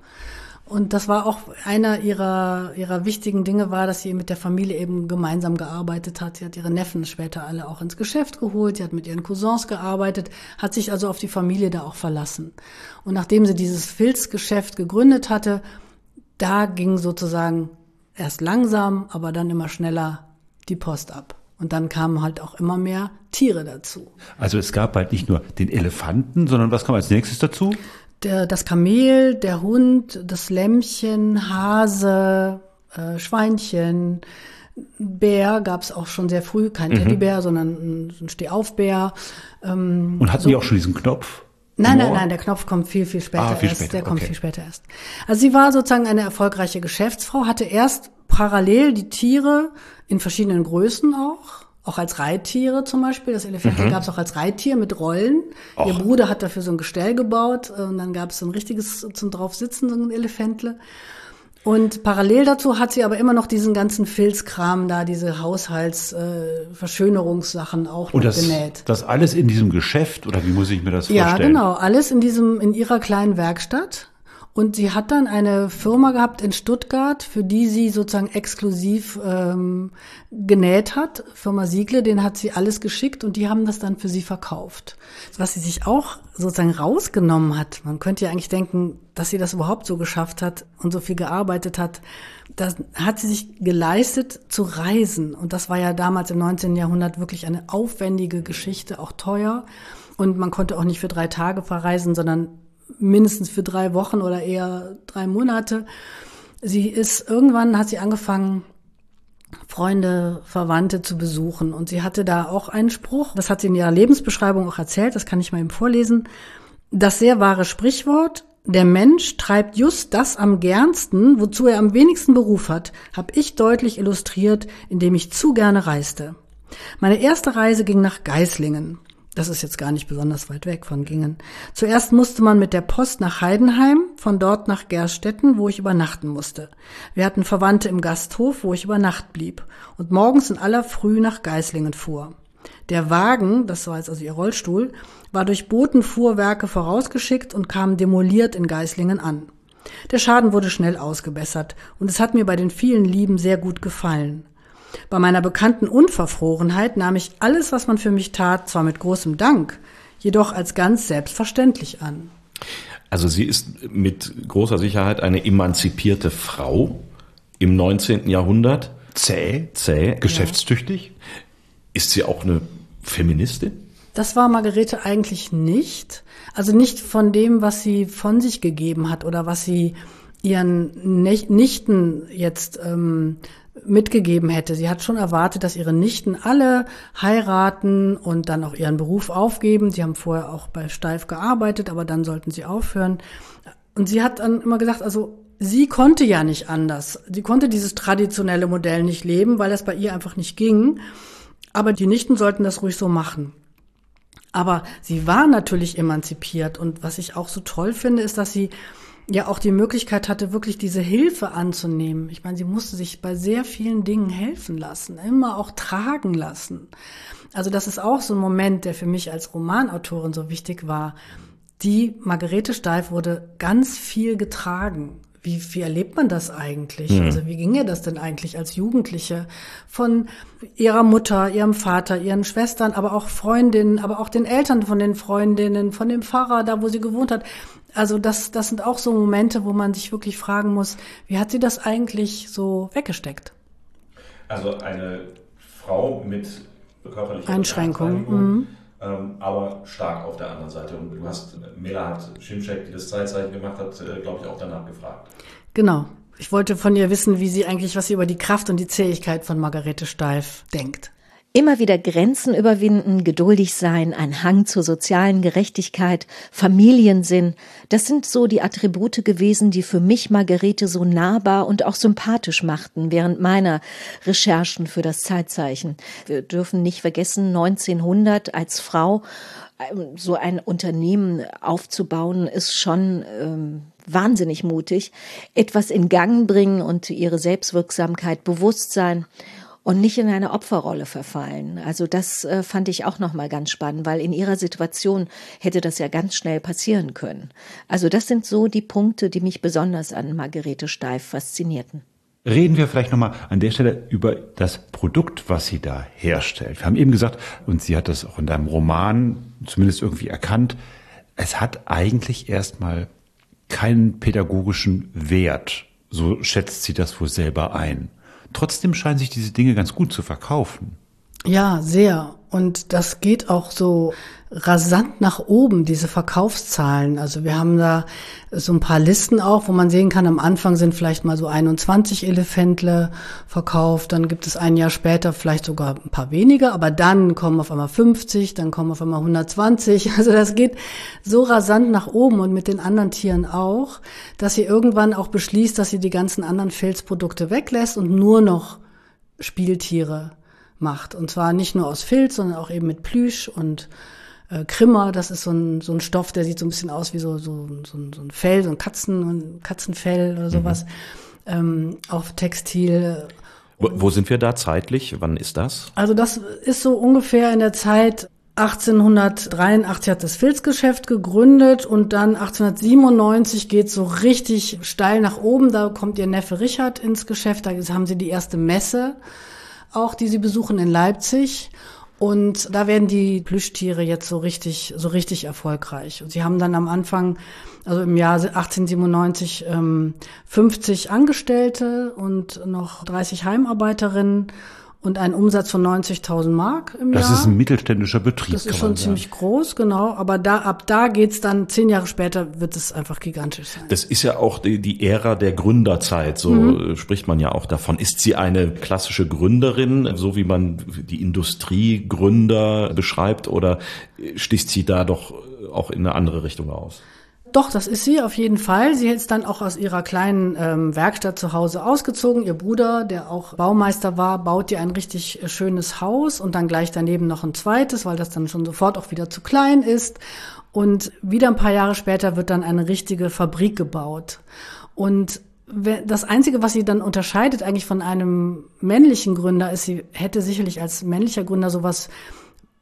Und das war auch einer ihrer, ihrer wichtigen Dinge war, dass sie mit der Familie eben gemeinsam gearbeitet hat. Sie hat ihre Neffen später alle auch ins Geschäft geholt. Sie hat mit ihren Cousins gearbeitet, hat sich also auf die Familie da auch verlassen. Und nachdem sie dieses Filzgeschäft gegründet hatte, da ging sozusagen erst langsam, aber dann immer schneller die Post ab. Und dann kamen halt auch immer mehr Tiere dazu. Also es gab halt nicht nur den Elefanten, sondern was kam als nächstes dazu? Der, das Kamel, der Hund, das Lämmchen, Hase, äh, Schweinchen, Bär gab es auch schon sehr früh, kein mhm. Teddybär, sondern ein Stehaufbär. Ähm, Und hatten so. die auch schon diesen Knopf? Nein, nein, nein, der Knopf kommt viel, viel später ah, viel erst. Später. Der kommt okay. viel später erst. Also sie war sozusagen eine erfolgreiche Geschäftsfrau, hatte erst parallel die Tiere in verschiedenen Größen auch. Auch als Reittiere zum Beispiel. Das Elefant mhm. gab es auch als Reittier mit Rollen. Och. Ihr Bruder hat dafür so ein Gestell gebaut und dann gab es so ein richtiges zum drauf sitzen, so ein Elefantle. Und parallel dazu hat sie aber immer noch diesen ganzen Filzkram da, diese Haushaltsverschönerungssachen äh, auch Und das, genäht. das alles in diesem Geschäft oder wie muss ich mir das Ja, vorstellen? genau, alles in diesem in ihrer kleinen Werkstatt. Und sie hat dann eine Firma gehabt in Stuttgart, für die sie sozusagen exklusiv ähm, genäht hat. Firma Siegle, den hat sie alles geschickt und die haben das dann für sie verkauft. Was sie sich auch sozusagen rausgenommen hat. Man könnte ja eigentlich denken, dass sie das überhaupt so geschafft hat und so viel gearbeitet hat. Da hat sie sich geleistet zu reisen. Und das war ja damals im 19. Jahrhundert wirklich eine aufwendige Geschichte, auch teuer. Und man konnte auch nicht für drei Tage verreisen, sondern mindestens für drei Wochen oder eher drei Monate. Sie ist irgendwann hat sie angefangen, Freunde, Verwandte zu besuchen. Und sie hatte da auch einen Spruch, das hat sie in ihrer Lebensbeschreibung auch erzählt, das kann ich mal eben vorlesen. Das sehr wahre Sprichwort, der Mensch treibt just das am gernsten, wozu er am wenigsten Beruf hat, habe ich deutlich illustriert, indem ich zu gerne reiste. Meine erste Reise ging nach Geislingen. Das ist jetzt gar nicht besonders weit weg von Gingen. Zuerst musste man mit der Post nach Heidenheim, von dort nach Gerstetten, wo ich übernachten musste. Wir hatten Verwandte im Gasthof, wo ich über Nacht blieb und morgens in aller Früh nach Geislingen fuhr. Der Wagen, das war jetzt also ihr Rollstuhl, war durch Botenfuhrwerke vorausgeschickt und kam demoliert in Geislingen an. Der Schaden wurde schnell ausgebessert und es hat mir bei den vielen Lieben sehr gut gefallen. Bei meiner bekannten Unverfrorenheit nahm ich alles, was man für mich tat, zwar mit großem Dank, jedoch als ganz selbstverständlich an. Also sie ist mit großer Sicherheit eine emanzipierte Frau im 19. Jahrhundert. Zäh, Zäh. geschäftstüchtig. Ist sie auch eine Feministin? Das war Margarete eigentlich nicht. Also nicht von dem, was sie von sich gegeben hat oder was sie ihren Nichten jetzt ähm, mitgegeben hätte. Sie hat schon erwartet, dass ihre Nichten alle heiraten und dann auch ihren Beruf aufgeben. Sie haben vorher auch bei Steif gearbeitet, aber dann sollten sie aufhören. Und sie hat dann immer gesagt, also sie konnte ja nicht anders. Sie konnte dieses traditionelle Modell nicht leben, weil das bei ihr einfach nicht ging. Aber die Nichten sollten das ruhig so machen. Aber sie war natürlich emanzipiert. Und was ich auch so toll finde, ist, dass sie ja auch die Möglichkeit hatte, wirklich diese Hilfe anzunehmen. Ich meine, sie musste sich bei sehr vielen Dingen helfen lassen, immer auch tragen lassen. Also das ist auch so ein Moment, der für mich als Romanautorin so wichtig war. Die Margarete Steif wurde ganz viel getragen. Wie, wie erlebt man das eigentlich? Mhm. Also wie ging ihr das denn eigentlich als Jugendliche? Von ihrer Mutter, ihrem Vater, ihren Schwestern, aber auch Freundinnen, aber auch den Eltern von den Freundinnen, von dem Pfarrer, da wo sie gewohnt hat. Also das, das sind auch so Momente, wo man sich wirklich fragen muss, wie hat sie das eigentlich so weggesteckt? Also eine Frau mit körperlicher Einschränkung, mhm. ähm, aber stark auf der anderen Seite. Und du hast Melahat Schimschek, die das Zeitzeichen gemacht hat, äh, glaube ich, auch danach gefragt. Genau. Ich wollte von ihr wissen, wie sie eigentlich, was sie über die Kraft und die Zähigkeit von Margarete Steif denkt. Immer wieder Grenzen überwinden, geduldig sein, ein Hang zur sozialen Gerechtigkeit, Familiensinn, das sind so die Attribute gewesen, die für mich Margarete so nahbar und auch sympathisch machten während meiner Recherchen für das Zeitzeichen. Wir dürfen nicht vergessen, 1900 als Frau ähm, so ein Unternehmen aufzubauen, ist schon ähm, wahnsinnig mutig. Etwas in Gang bringen und ihre Selbstwirksamkeit, Bewusstsein und nicht in eine Opferrolle verfallen. Also das äh, fand ich auch noch mal ganz spannend, weil in ihrer Situation hätte das ja ganz schnell passieren können. Also das sind so die Punkte, die mich besonders an Margarete Steif faszinierten. Reden wir vielleicht nochmal an der Stelle über das Produkt, was sie da herstellt. Wir haben eben gesagt, und sie hat das auch in deinem Roman zumindest irgendwie erkannt, es hat eigentlich erstmal keinen pädagogischen Wert. So schätzt sie das wohl selber ein. Trotzdem scheinen sich diese Dinge ganz gut zu verkaufen. Ja, sehr. Und das geht auch so rasant nach oben, diese Verkaufszahlen. Also wir haben da so ein paar Listen auch, wo man sehen kann, am Anfang sind vielleicht mal so 21 Elefantle verkauft, dann gibt es ein Jahr später vielleicht sogar ein paar weniger, aber dann kommen auf einmal 50, dann kommen auf einmal 120. Also das geht so rasant nach oben und mit den anderen Tieren auch, dass sie irgendwann auch beschließt, dass sie die ganzen anderen Filzprodukte weglässt und nur noch Spieltiere macht. Und zwar nicht nur aus Filz, sondern auch eben mit Plüsch und äh, Krimmer. Das ist so ein, so ein Stoff, der sieht so ein bisschen aus wie so, so, so, so ein Fell, so ein Katzen, Katzenfell oder sowas. Mhm. ähm, auf Textil. Wo, wo sind wir da zeitlich? Wann ist das? Also das ist so ungefähr in der Zeit 1883 hat das Filzgeschäft gegründet und dann 1897 geht so richtig steil nach oben. Da kommt ihr Neffe Richard ins Geschäft. Da haben sie die erste Messe, auch die sie besuchen in Leipzig. Und da werden die Plüschtiere jetzt so richtig, so richtig erfolgreich. Und sie haben dann am Anfang, also im Jahr 1897, ähm, 50 Angestellte und noch 30 Heimarbeiterinnen und einen Umsatz von 90.000 Mark im das Jahr. Das ist ein mittelständischer Betrieb. Das ist schon ziemlich groß, genau. Aber da ab da geht's dann zehn Jahre später wird es einfach gigantisch sein. Das ist ja auch die, die Ära der Gründerzeit. So mhm. spricht man ja auch davon. Ist sie eine klassische Gründerin, so wie man die Industriegründer beschreibt, oder sticht sie da doch auch in eine andere Richtung aus? Doch, das ist sie auf jeden Fall. Sie ist dann auch aus ihrer kleinen ähm, Werkstatt zu Hause ausgezogen. Ihr Bruder, der auch Baumeister war, baut ihr ein richtig äh, schönes Haus und dann gleich daneben noch ein zweites, weil das dann schon sofort auch wieder zu klein ist. Und wieder ein paar Jahre später wird dann eine richtige Fabrik gebaut. Und das Einzige, was sie dann unterscheidet eigentlich von einem männlichen Gründer, ist, sie hätte sicherlich als männlicher Gründer sowas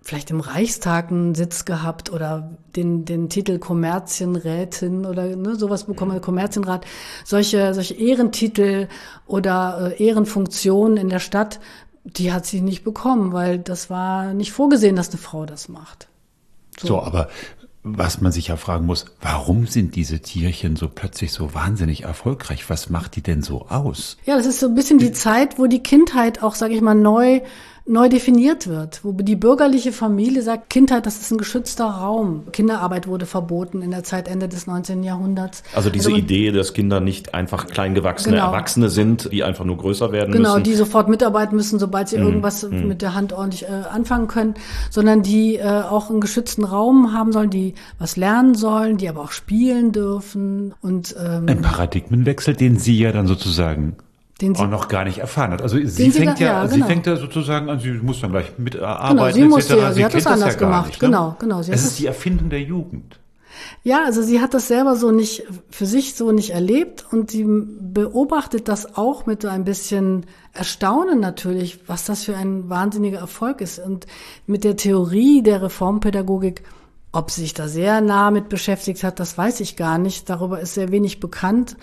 vielleicht im Reichstag einen Sitz gehabt oder den, den Titel Kommerzienrätin oder ne, sowas bekommen, Kommerzienrat, solche, solche Ehrentitel oder äh, Ehrenfunktionen in der Stadt, die hat sie nicht bekommen, weil das war nicht vorgesehen, dass eine Frau das macht. So, so aber was man sich ja fragen muss, warum sind diese Tierchen so plötzlich so wahnsinnig erfolgreich? Was macht die denn so aus? Ja, das ist so ein bisschen die Zeit, wo die Kindheit auch, sage ich mal, neu neu definiert wird, wo die bürgerliche Familie sagt, Kindheit, das ist ein geschützter Raum. Kinderarbeit wurde verboten in der Zeit Ende des 19. Jahrhunderts. Also diese also Idee, dass Kinder nicht einfach kleingewachsene genau. Erwachsene sind, die einfach nur größer werden genau, müssen. Genau, die sofort mitarbeiten müssen, sobald sie mm, irgendwas mm. mit der Hand ordentlich äh, anfangen können, sondern die äh, auch einen geschützten Raum haben sollen, die was lernen sollen, die aber auch spielen dürfen und ähm, ein Paradigmenwechsel, den Sie ja dann sozusagen den sie auch noch gar nicht erfahren hat. Also sie fängt sie, ja, ja genau. sie fängt ja sozusagen an, sie muss dann gleich mitarbeiten. Genau, sie musste ja, sie, sie hat das anders das ja gemacht. Nicht, ne? Genau, genau. Sie es ist die Erfindung der Jugend. Ja, also sie hat das selber so nicht, für sich so nicht erlebt und sie beobachtet das auch mit so ein bisschen Erstaunen natürlich, was das für ein wahnsinniger Erfolg ist. Und mit der Theorie der Reformpädagogik, ob sie sich da sehr nah mit beschäftigt hat, das weiß ich gar nicht. Darüber ist sehr wenig bekannt.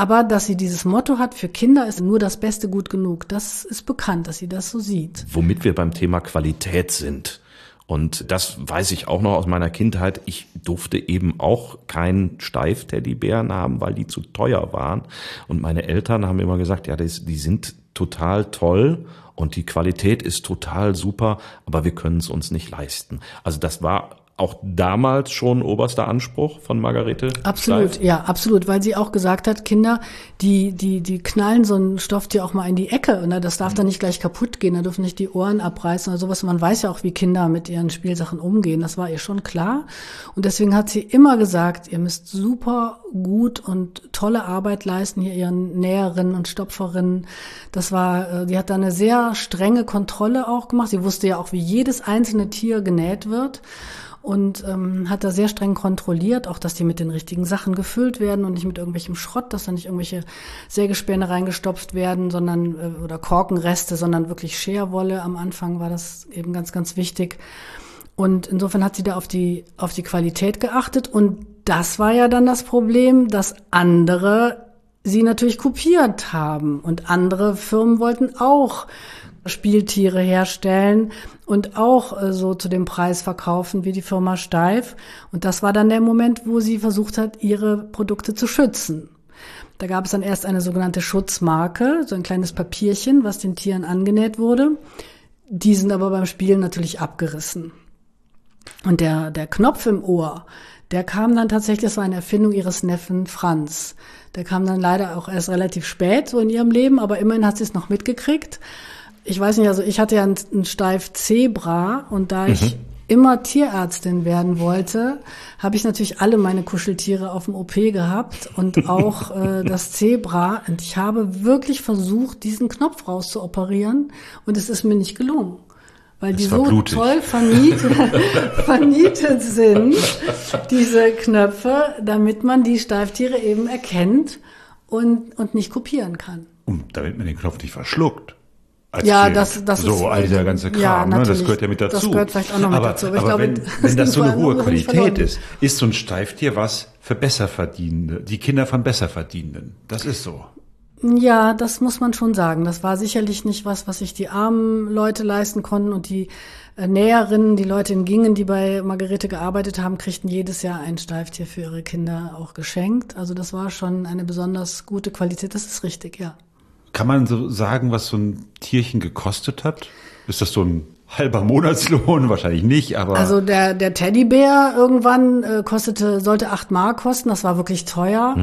Aber dass sie dieses Motto hat, für Kinder ist nur das Beste gut genug, das ist bekannt, dass sie das so sieht. Womit wir beim Thema Qualität sind. Und das weiß ich auch noch aus meiner Kindheit. Ich durfte eben auch keinen Steif-Teddybären haben, weil die zu teuer waren. Und meine Eltern haben immer gesagt, ja, die sind total toll und die Qualität ist total super, aber wir können es uns nicht leisten. Also das war auch damals schon oberster Anspruch von Margarete? Absolut, Steif? ja, absolut, weil sie auch gesagt hat, Kinder, die, die, die knallen so ein Stofftier auch mal in die Ecke und ne? das darf dann nicht gleich kaputt gehen, da dürfen nicht die Ohren abreißen oder sowas. Man weiß ja auch, wie Kinder mit ihren Spielsachen umgehen, das war ihr schon klar. Und deswegen hat sie immer gesagt, ihr müsst super gut und tolle Arbeit leisten, hier ihren Näherinnen und Stopferinnen. Das war, die äh, hat da eine sehr strenge Kontrolle auch gemacht. Sie wusste ja auch, wie jedes einzelne Tier genäht wird und ähm, hat da sehr streng kontrolliert, auch dass die mit den richtigen Sachen gefüllt werden und nicht mit irgendwelchem Schrott, dass da nicht irgendwelche Sägespäne reingestopft werden, sondern äh, oder Korkenreste, sondern wirklich Scherwolle. Am Anfang war das eben ganz, ganz wichtig. Und insofern hat sie da auf die, auf die Qualität geachtet. Und das war ja dann das Problem, dass andere sie natürlich kopiert haben. Und andere Firmen wollten auch Spieltiere herstellen und auch äh, so zu dem Preis verkaufen wie die Firma Steif. Und das war dann der Moment, wo sie versucht hat, ihre Produkte zu schützen. Da gab es dann erst eine sogenannte Schutzmarke, so ein kleines Papierchen, was den Tieren angenäht wurde. Die sind aber beim Spielen natürlich abgerissen. Und der, der Knopf im Ohr, der kam dann tatsächlich, das war eine Erfindung ihres Neffen Franz. Der kam dann leider auch erst relativ spät so in ihrem Leben, aber immerhin hat sie es noch mitgekriegt ich weiß nicht, also ich hatte ja einen Steif Zebra und da ich mhm. immer Tierärztin werden wollte, habe ich natürlich alle meine Kuscheltiere auf dem OP gehabt und auch äh, das Zebra. Und ich habe wirklich versucht, diesen Knopf rauszuoperieren und es ist mir nicht gelungen. Weil die so blutig. toll vernietet, vernietet sind, diese Knöpfe, damit man die Steiftiere eben erkennt und, und nicht kopieren kann. Und damit man den Knopf nicht verschluckt. Als Ja, Kind. das- das so, ist- all dieser ganze Kram, ja, ne? das gehört ja mit Das dazu. gehört vielleicht auch noch mit aber, dazu, aber Aber glaube, wenn, das wenn das so eine hohe Qualität ist, ist so ein Streiftier was für Besserverdienende, die Kinder von Besserverdienenden. Das ist so. Ja, das muss man schon sagen. Das war sicherlich nicht was, was sich die armen Leute leisten konnten und die äh, Näherinnen, die Leute in Gingen, die bei Margarete gearbeitet haben, kriegten jedes Jahr ein Steiftier für ihre Kinder auch geschenkt. Also das war schon eine besonders gute Qualität. Das ist richtig, ja. Kann man so sagen, was so ein Tierchen gekostet hat? Ist das so ein halber Monatslohn? Wahrscheinlich nicht, aber Also der, der Teddybär irgendwann äh, kostete, sollte acht Mark kosten, das war wirklich teuer.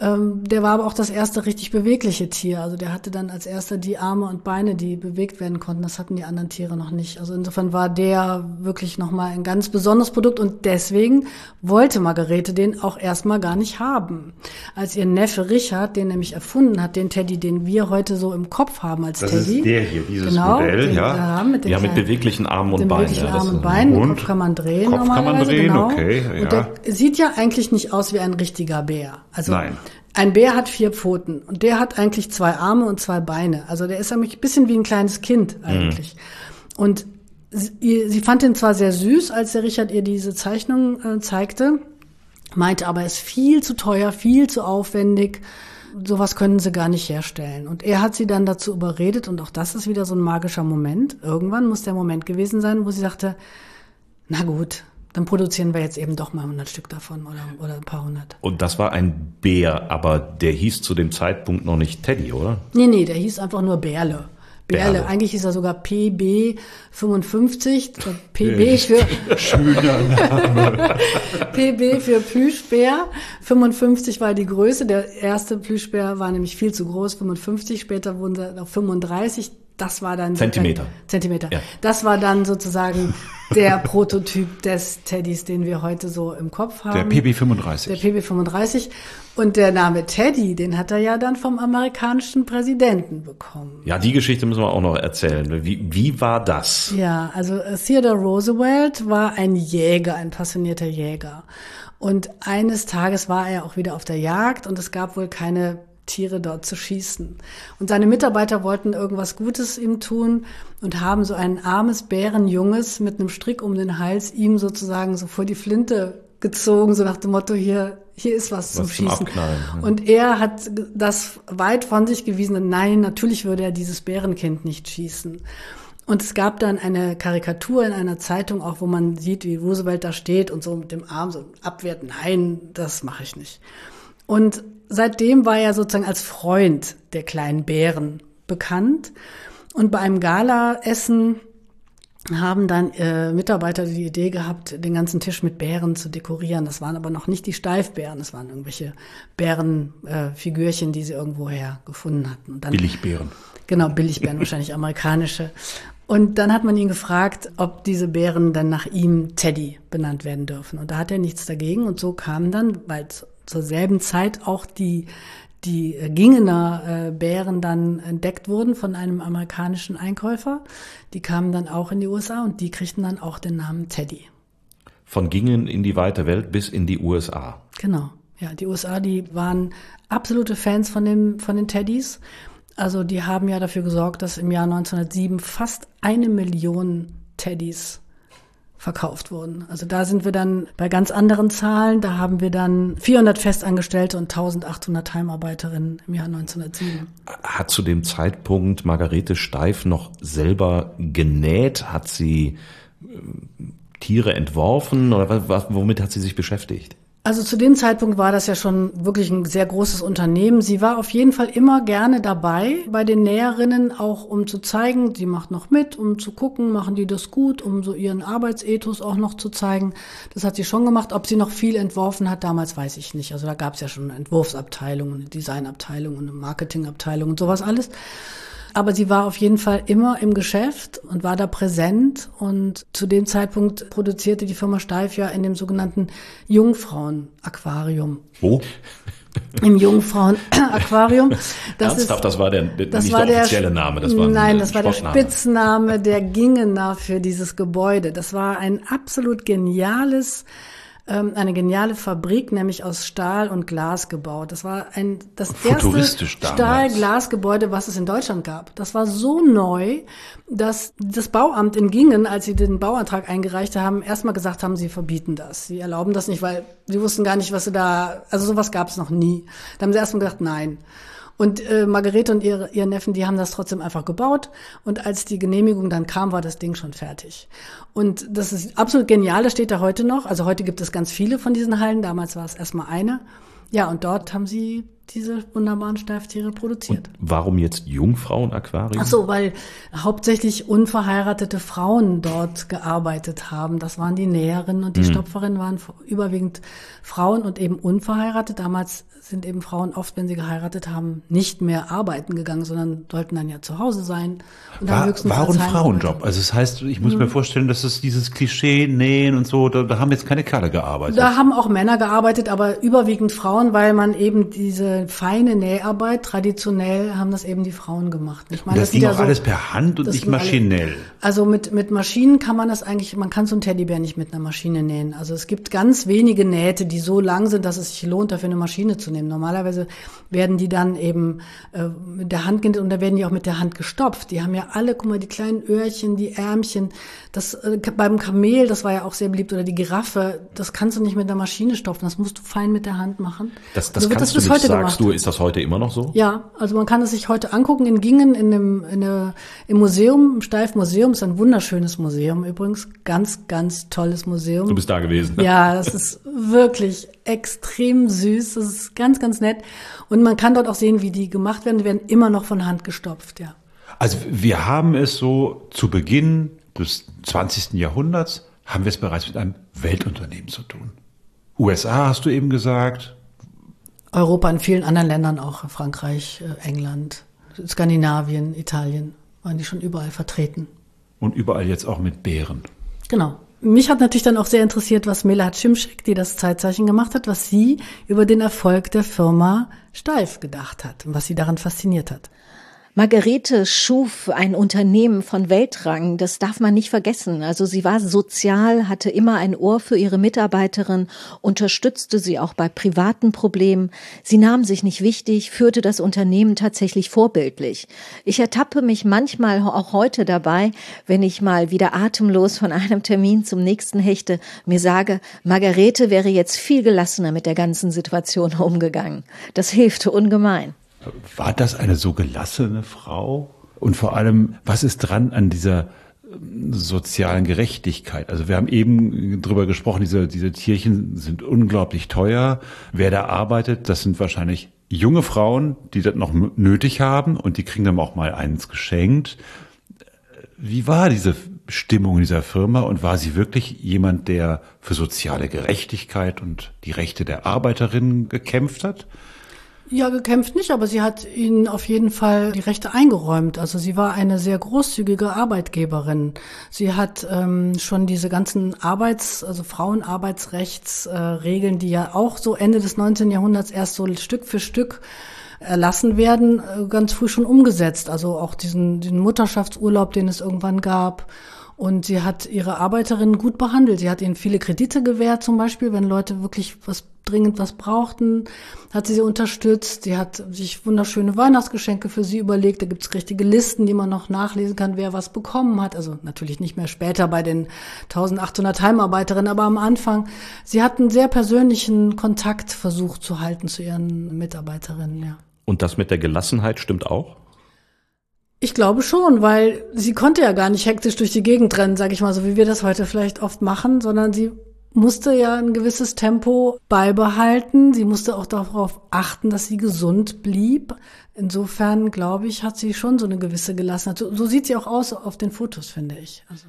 Ähm, der war aber auch das erste richtig bewegliche Tier. Also der hatte dann als erster die Arme und Beine, die bewegt werden konnten. Das hatten die anderen Tiere noch nicht. Also insofern war der wirklich nochmal ein ganz besonderes Produkt und deswegen wollte Margarete den auch erstmal gar nicht haben. Als ihr Neffe Richard den nämlich erfunden hat, den Teddy, den wir heute so im Kopf haben als Das Teddy. ist der hier, dieses genau, Modell, den ja. wir haben, mit den Ja, mit beweglichen Armen und Beinen. beweglichen Ja, Armen und Beinen. Und Kopf kann man drehen Kopf kann man normalerweise, drehen, genau. okay, ja. Und der sieht ja eigentlich nicht aus wie ein richtiger Bär. Also Nein. ein Bär hat vier Pfoten und der hat eigentlich zwei Arme und zwei Beine. Also der ist eigentlich ein bisschen wie ein kleines Kind eigentlich. Und sie, sie fand ihn zwar sehr süß, als der Richard ihr diese Zeichnung äh, zeigte, meinte aber, er ist viel zu teuer, viel zu aufwendig. Sowas können sie gar nicht herstellen. Und er hat sie dann dazu überredet, und auch das ist wieder so ein magischer Moment. Irgendwann muss der Moment gewesen sein, wo sie sagte, na gut, dann produzieren wir jetzt eben doch mal 100 Stück davon oder, oder ein paar hundert. Und das war ein Bär, aber der hieß zu dem Zeitpunkt noch nicht Teddy, oder? Nee, nee, der hieß einfach nur Bärle. Bärle. Bärle. Eigentlich hieß er sogar PB 55. PB für, schöner Name. PB für Plüschbär. 55 war die Größe. Der erste Plüschbär war nämlich viel zu groß, 55. Später wurden sie auf 35. Das war dann Zentimeter. Zentimeter. Ja. Das war dann sozusagen der Prototyp des Teddys, den wir heute so im Kopf haben. Der PB35. Der PB35. Und der Name Teddy, den hat er ja dann vom amerikanischen Präsidenten bekommen. Ja, die Geschichte müssen wir auch noch erzählen. Wie, wie war das? Ja, also Theodore Roosevelt war ein Jäger, ein passionierter Jäger. Und eines Tages war er auch wieder auf der Jagd und es gab wohl keine Tiere dort zu schießen. Und seine Mitarbeiter wollten irgendwas Gutes ihm tun und haben so ein armes Bärenjunges mit einem Strick um den Hals ihm sozusagen so vor die Flinte gezogen, so nach dem Motto, hier, hier ist was, zum Was zum Schießen. Ja. Und er hat das weit von sich gewiesen. und Nein, natürlich würde er dieses Bärenkind nicht schießen. Und es gab dann eine Karikatur in einer Zeitung auch, wo man sieht, wie Roosevelt da steht und so mit dem Arm so abwehrt. Nein, das mache ich nicht. Und seitdem war er sozusagen als Freund der kleinen Bären bekannt. Und bei einem Galaessen haben dann äh, Mitarbeiter die Idee gehabt, den ganzen Tisch mit Bären zu dekorieren. Das waren aber noch nicht die Steifbären, das waren irgendwelche Bärenfigürchen, äh, die sie irgendwoher gefunden hatten. Dann, Billigbären. Genau, Billigbären, wahrscheinlich amerikanische. Und dann hat man ihn gefragt, ob diese Bären dann nach ihm Teddy benannt werden dürfen. Und da hat er nichts dagegen. Und so kamen dann, weil z- zur selben Zeit auch die, die äh, Gingener äh, Bären dann entdeckt wurden von einem amerikanischen Einkäufer. Die kamen dann auch in die USA und die kriegten dann auch den Namen Teddy. Von Gingen in die weite Welt bis in die USA. Genau. Ja, die USA, die waren absolute Fans von den, von den Teddys. Also die haben ja dafür gesorgt, dass im Jahr 1907 fast eine Million Teddys verkauft wurden. Also da sind wir dann bei ganz anderen Zahlen. Da haben wir dann 400 Festangestellte und 1800 Heimarbeiterinnen im Jahr 1907. Hat zu dem Zeitpunkt Margarete Steif noch selber genäht? Hat sie äh, Tiere entworfen oder was, womit hat sie sich beschäftigt? Also zu dem Zeitpunkt war das ja schon wirklich ein sehr großes Unternehmen. Sie war auf jeden Fall immer gerne dabei bei den Näherinnen, auch um zu zeigen, sie macht noch mit, um zu gucken, machen die das gut, um so ihren Arbeitsethos auch noch zu zeigen. Das hat sie schon gemacht. Ob sie noch viel entworfen hat, damals weiß ich nicht. Also da gab es ja schon eine Entwurfsabteilung, eine Designabteilung und eine Marketingabteilung und sowas alles. Aber sie war auf jeden Fall immer im Geschäft und war da präsent. Und zu dem Zeitpunkt produzierte die Firma Steif ja in dem sogenannten Jungfrauen-Aquarium. Wo? Im Jungfrauen-Aquarium. Das Ernsthaft, das war der, das nicht war der der offizielle Name, das war ein Nein, das war der. Spitzname der Gingener für dieses Gebäude. Das war ein absolut geniales ähm, eine geniale Fabrik, nämlich aus Stahl und Glas gebaut. Das war ein das erste. Stahl-Glas-Gebäude, was es in Deutschland gab. Das war so neu, dass das Bauamt in Gingen, als sie den Bauantrag eingereicht haben, erstmal gesagt haben, sie verbieten das. Sie erlauben das nicht, weil sie wussten gar nicht, was sie da, also sowas gab es noch nie. Da haben sie erstmal gesagt, nein. Und äh, Margarete und ihre, ihr Neffen, die haben das trotzdem einfach gebaut. Und als die Genehmigung dann kam, war das Ding schon fertig. Und das ist absolut genial, das steht da heute noch. Also heute gibt es ganz viele von diesen Hallen. Damals war es erstmal eine. Ja, und dort haben sie diese wunderbaren Steiftiere produziert. Warum jetzt Jungfrauenaquarium? Ach so, weil hauptsächlich unverheiratete Frauen dort gearbeitet haben. Das waren die Näherinnen und die Stopferinnen waren überwiegend Frauen und eben unverheiratet. Damals sind eben Frauen oft, wenn sie geheiratet haben, nicht mehr arbeiten gegangen, sondern sollten dann ja zu Hause sein. Und War, war ein Frauenjob. Also das heißt, ich muss mir vorstellen, dass es dieses Klischee nähen und so, da, da haben jetzt keine Kerle gearbeitet. Da haben auch Männer gearbeitet, aber überwiegend Frauen, weil man eben diese feine Näharbeit, traditionell haben das eben die Frauen gemacht. Ich und das sind ging auch so- alles per Hand und das nicht alle- maschinell. Also mit, mit Maschinen kann man das eigentlich, man kann so einen Teddybär nicht mit einer Maschine nähen. Also es gibt ganz wenige Nähte, die so lang sind, dass es sich lohnt, dafür eine Maschine zu nehmen. Normalerweise werden die dann eben äh, mit der Hand genäht und da werden die auch mit der Hand gestopft. Die haben ja alle, guck mal, die kleinen Öhrchen, die Ärmchen. Das äh, beim Kamel, das war ja auch sehr beliebt, oder die Giraffe, das kannst du nicht mit einer Maschine stopfen. Das musst du fein mit der Hand machen. Das, das So wird kannst bis heute sagst gemacht. du. Ist das heute immer noch so? Ja, also man kann es sich heute angucken in Gingen in dem, in der, im Museum, im Steif-Museum. Ist ein wunderschönes Museum übrigens. Ganz, ganz tolles Museum. Du bist da gewesen. ne? Ja, das ist wirklich extrem süß. Das ist ganz, ganz nett. Und man kann dort auch sehen, wie die gemacht werden. Die werden immer noch von Hand gestopft, ja. Also wir haben es so zu Beginn des 20. Jahrhunderts, haben wir es bereits mit einem Weltunternehmen zu tun. USA hast du eben gesagt, Europa in vielen anderen Ländern auch. Frankreich, äh, England, Skandinavien, Italien. Waren die schon überall vertreten. und überall jetzt auch mit Bären. Genau. Mich hat natürlich dann auch sehr interessiert, was Mela Cimcik, die das Zeitzeichen gemacht hat, was sie über den Erfolg der Firma Steif gedacht hat und was sie daran fasziniert hat. Margarete schuf ein Unternehmen von Weltrang, das darf man nicht vergessen. Also sie war sozial, hatte immer ein Ohr für ihre Mitarbeiterin, unterstützte sie auch bei privaten Problemen. Sie nahm sich nicht wichtig, führte das Unternehmen tatsächlich vorbildlich. Ich ertappe mich manchmal auch heute dabei, wenn ich mal wieder atemlos von einem Termin zum nächsten hechte, mir sage, Margarete wäre jetzt viel gelassener mit der ganzen Situation umgegangen. Das hilft ungemein. War das eine so gelassene Frau? Und vor allem, was ist dran an dieser ähm, sozialen Gerechtigkeit? Also wir haben eben drüber gesprochen, diese, diese Tierchen sind unglaublich teuer. Wer da arbeitet, das sind wahrscheinlich junge Frauen, die das noch nötig haben und die kriegen dann auch mal eins geschenkt. Wie war diese Stimmung in dieser Firma und war sie wirklich jemand, der für soziale Gerechtigkeit und die Rechte der Arbeiterinnen gekämpft hat? Ja, gekämpft nicht, aber sie hat ihnen auf jeden Fall die Rechte eingeräumt. Also sie war eine sehr großzügige Arbeitgeberin. Sie hat ähm, schon diese ganzen Arbeits-, also Frauenarbeitsrechtsregeln, äh, die ja auch so Ende des 19. Jahrhunderts erst so Stück für Stück erlassen werden, äh, ganz früh schon umgesetzt. Also auch diesen, den Mutterschaftsurlaub, den es irgendwann gab. Und sie hat ihre Arbeiterinnen gut behandelt. Sie hat ihnen viele Kredite gewährt, zum Beispiel, wenn Leute wirklich was dringend was brauchten, hat sie sie unterstützt. Sie hat sich wunderschöne Weihnachtsgeschenke für sie überlegt. Da gibt's richtige Listen, die man noch nachlesen kann, wer was bekommen hat. Also natürlich nicht mehr später bei den 1800 Heimarbeiterinnen, aber am Anfang. Sie hat einen sehr persönlichen Kontakt versucht zu halten zu ihren Mitarbeiterinnen, ja. Und das mit der Gelassenheit stimmt auch? Ich glaube schon, weil sie konnte ja gar nicht hektisch durch die Gegend rennen, sage ich mal, so wie wir das heute vielleicht oft machen, sondern sie musste ja ein gewisses Tempo beibehalten. Sie musste auch darauf achten, dass sie gesund blieb. Insofern, glaube ich, hat sie schon so eine gewisse Gelassenheit. So, so sieht sie auch aus auf den Fotos, finde ich. Also.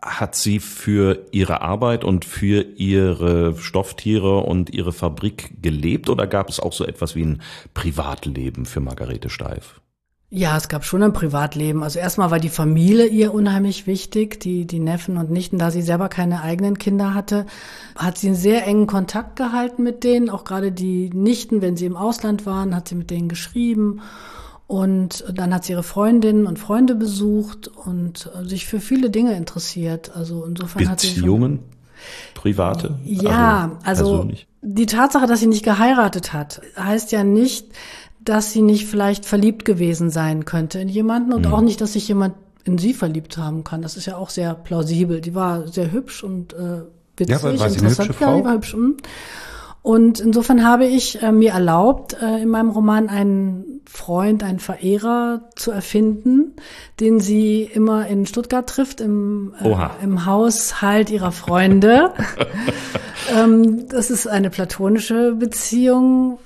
Hat sie für ihre Arbeit und für ihre Stofftiere und ihre Fabrik gelebt oder gab es auch so etwas wie ein Privatleben für Margarete Steif? Ja, es gab schon ein Privatleben. Also erstmal war die Familie ihr unheimlich wichtig, die, die Neffen und Nichten, da sie selber keine eigenen Kinder hatte, hat sie einen sehr engen Kontakt gehalten mit denen. Auch gerade die Nichten, wenn sie im Ausland waren, hat sie mit denen geschrieben. Und dann hat sie ihre Freundinnen und Freunde besucht und sich für viele Dinge interessiert. Also insofern hat sie Beziehungen? Private? Ja, also, persönlich? die Tatsache, dass sie nicht geheiratet hat, heißt ja nicht, dass sie nicht vielleicht verliebt gewesen sein könnte in jemanden und auch nicht, dass sich jemand in sie verliebt haben kann. Das ist ja auch sehr plausibel. Die war sehr hübsch und äh, witzig. Ja, war- war interessant. Ja, die war hübsch. mm. Und insofern habe ich äh, mir erlaubt, äh, in meinem Roman einen Freund, einen Verehrer zu erfinden, den sie immer in Stuttgart trifft, im, äh, im Haushalt ihrer Freunde. ähm, das ist eine platonische Beziehung,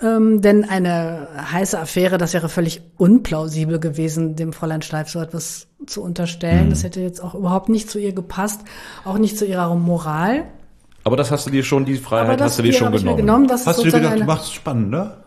ähm, denn eine heiße Affäre, das wäre völlig unplausibel gewesen, dem Fräulein Steif so etwas zu unterstellen. Das hätte jetzt auch überhaupt nicht zu ihr gepasst, auch nicht zu ihrer Moral. Aber das hast du dir schon, die Freiheit hast du dir schon genommen. genommen. Hast du dir gedacht, du machst es spannender?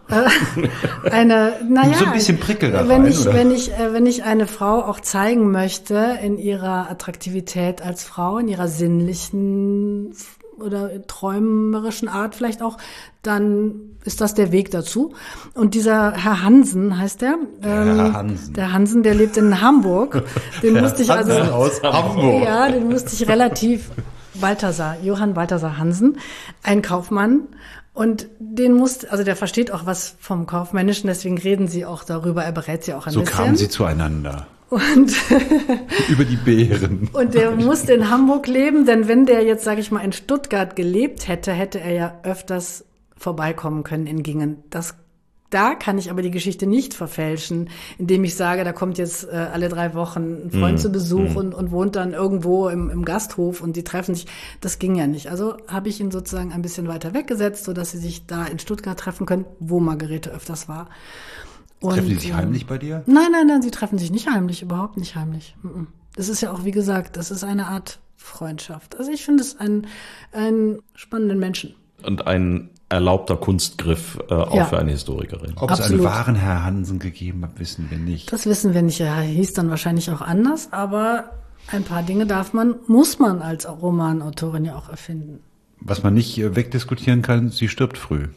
eine, naja, So ein bisschen Prickel da wenn rein, ich, oder? wenn ich, äh, wenn ich eine Frau auch zeigen möchte in ihrer Attraktivität als Frau, in ihrer sinnlichen oder träumerischen Art vielleicht auch, dann ist das der Weg dazu. Und dieser Herr Hansen heißt der. ähm, Herr Hansen. Der Hansen, der lebt in Hamburg. Den musste ich also. Hansen aus Hamburg. Ja, den musste ich relativ, Balthasar, Johann Balthasar Hansen, ein Kaufmann. Und den musste, also der versteht auch was vom Kaufmännischen, deswegen reden sie auch darüber, er berät sie auch ein So bisschen. kamen sie zueinander. Und, Über die Bären. und der musste in Hamburg leben, denn wenn der jetzt, sage ich mal, in Stuttgart gelebt hätte, hätte er ja öfters vorbeikommen können in Gingen. Das da kann ich aber die Geschichte nicht verfälschen, indem ich sage, da kommt jetzt äh, alle drei Wochen ein Freund zu Besuch und, und wohnt dann irgendwo im, im Gasthof und die treffen sich. Das ging ja nicht. Also habe ich ihn sozusagen ein bisschen weiter weggesetzt, sodass sie sich da in Stuttgart treffen können, wo Margarete öfters war. Und, Treffen die sich ähm, heimlich bei dir? Nein, nein, nein, sie treffen sich nicht heimlich, überhaupt nicht heimlich. Das ist ja auch, wie gesagt, das ist eine Art Freundschaft. Also ich finde es einen, einen spannenden Menschen. Und ein erlaubter Kunstgriff äh, auch Ja. für eine Historikerin. Ob es einen Absolut. wahren Herr Hansen gegeben hat, wissen wir nicht. Das wissen wir nicht. Er hieß dann wahrscheinlich auch anders, aber ein paar Dinge darf man, muss man als Romanautorin ja auch erfinden. Was man nicht äh, wegdiskutieren kann, sie stirbt früh.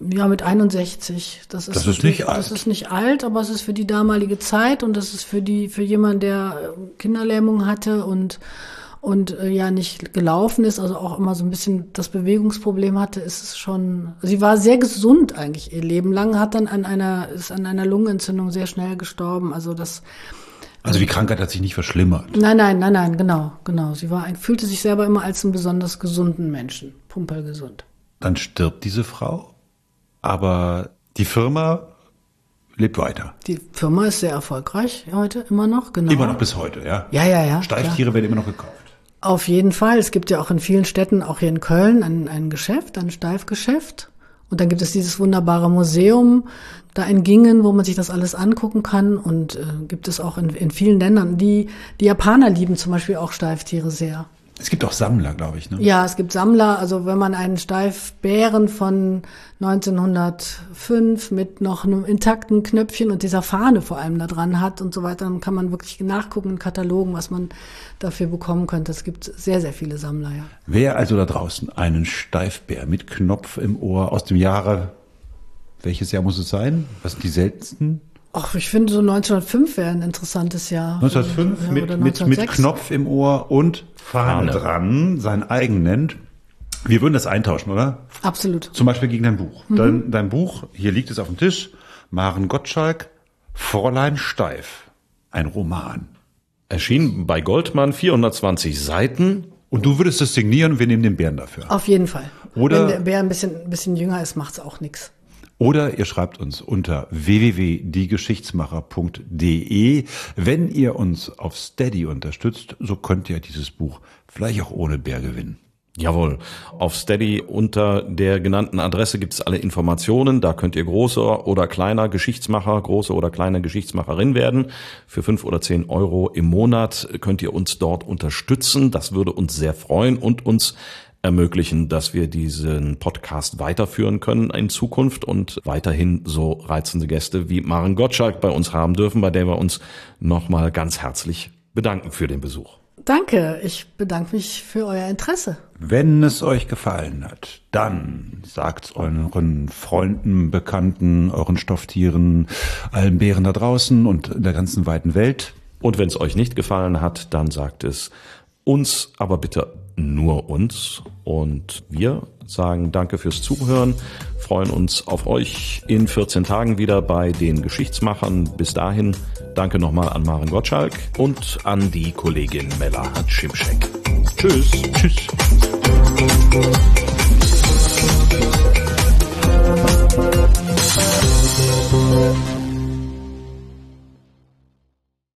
Ja, mit 61. Das ist, Das ist nicht Das alt. ist nicht alt, aber es ist für die damalige Zeit und das ist für die, für jemanden, der äh, Kinderlähmung hatte und, und äh, ja nicht gelaufen ist, also auch immer so ein bisschen das Bewegungsproblem hatte, ist es schon, sie war sehr gesund eigentlich ihr Leben lang, hat dann an einer, ist an einer Lungenentzündung sehr schnell gestorben, also das, Also die Krankheit hat sich nicht verschlimmert. nein, nein, nein, nein, genau, genau. Sie war, fühlte sich selber immer als einen besonders gesunden Menschen, pumperlgesund. Dann stirbt diese Frau, aber die Firma lebt weiter. Die Firma ist sehr erfolgreich heute, immer noch, genau. Immer noch bis heute, ja? Ja, ja, ja. klar. Steiftiere werden immer noch gekauft. Auf jeden Fall. Es gibt ja auch in vielen Städten, auch hier in Köln, ein, ein Geschäft, ein Steifgeschäft. Und dann gibt es dieses wunderbare Museum da in Gingen, wo man sich das alles angucken kann. Und äh, gibt es auch in, in vielen Ländern. Die, die Japaner lieben zum Beispiel auch Steiftiere sehr. Es gibt auch Sammler, glaube ich. Ne? Ja, es gibt Sammler. Also wenn man einen Steifbären von 1905 mit noch einem intakten Knöpfchen und dieser Fahne vor allem da dran hat und so weiter, dann kann man wirklich nachgucken in Katalogen, was man dafür bekommen könnte. Es gibt sehr, sehr viele Sammler, ja. Wer also da draußen einen Steifbär mit Knopf im Ohr aus dem Jahre, welches Jahr muss es sein? Was sind die seltensten? Ach, ich finde so 1905 wäre ein interessantes Jahr. 1905 Ja, mit, oder mit, mit 1906. Knopf im Ohr und Fahne, Fahne. dran, sein eigen nennt. Wir würden das eintauschen, oder? Absolut. Zum Beispiel gegen dein Buch. Mhm. Dein, dein Buch, hier liegt es auf dem Tisch, Maren Gottschalk, Fräulein Steif. Ein Roman. Erschien bei Goldmann 420 Seiten. Und du würdest es signieren wir nehmen den Bären dafür. Auf jeden Fall. Oder- Wenn der Bär ein bisschen, ein bisschen jünger ist, macht's auch nichts. Oder ihr schreibt uns unter www.diegeschichtsmacher.de. Wenn ihr uns auf Steady unterstützt, so könnt ihr dieses Buch vielleicht auch ohne Bär gewinnen. Jawohl. Auf Steady unter der genannten Adresse gibt es alle Informationen. Da könnt ihr großer oder kleiner Geschichtsmacher, große oder kleine Geschichtsmacherin werden. Für fünf oder zehn Euro im Monat könnt ihr uns dort unterstützen. Das würde uns sehr freuen und uns ermöglichen, dass wir diesen Podcast weiterführen können in Zukunft und weiterhin so reizende Gäste wie Maren Gottschalk bei uns haben dürfen, bei der wir uns nochmal ganz herzlich bedanken für den Besuch. Danke. Ich bedanke mich für euer Interesse. Wenn es euch gefallen hat, dann sagt's euren Freunden, Bekannten, euren Stofftieren, allen Bären da draußen und in der ganzen weiten Welt. Und wenn es euch nicht gefallen hat, dann sagt es uns, aber bitte nur uns. Und wir sagen danke fürs Zuhören, freuen uns auf euch in 14 Tagen wieder bei den Geschichtsmachern. Bis dahin danke nochmal an Maren Gottschalk und an die Kollegin Mella Hatschimschek. Tschüss. Tschüss.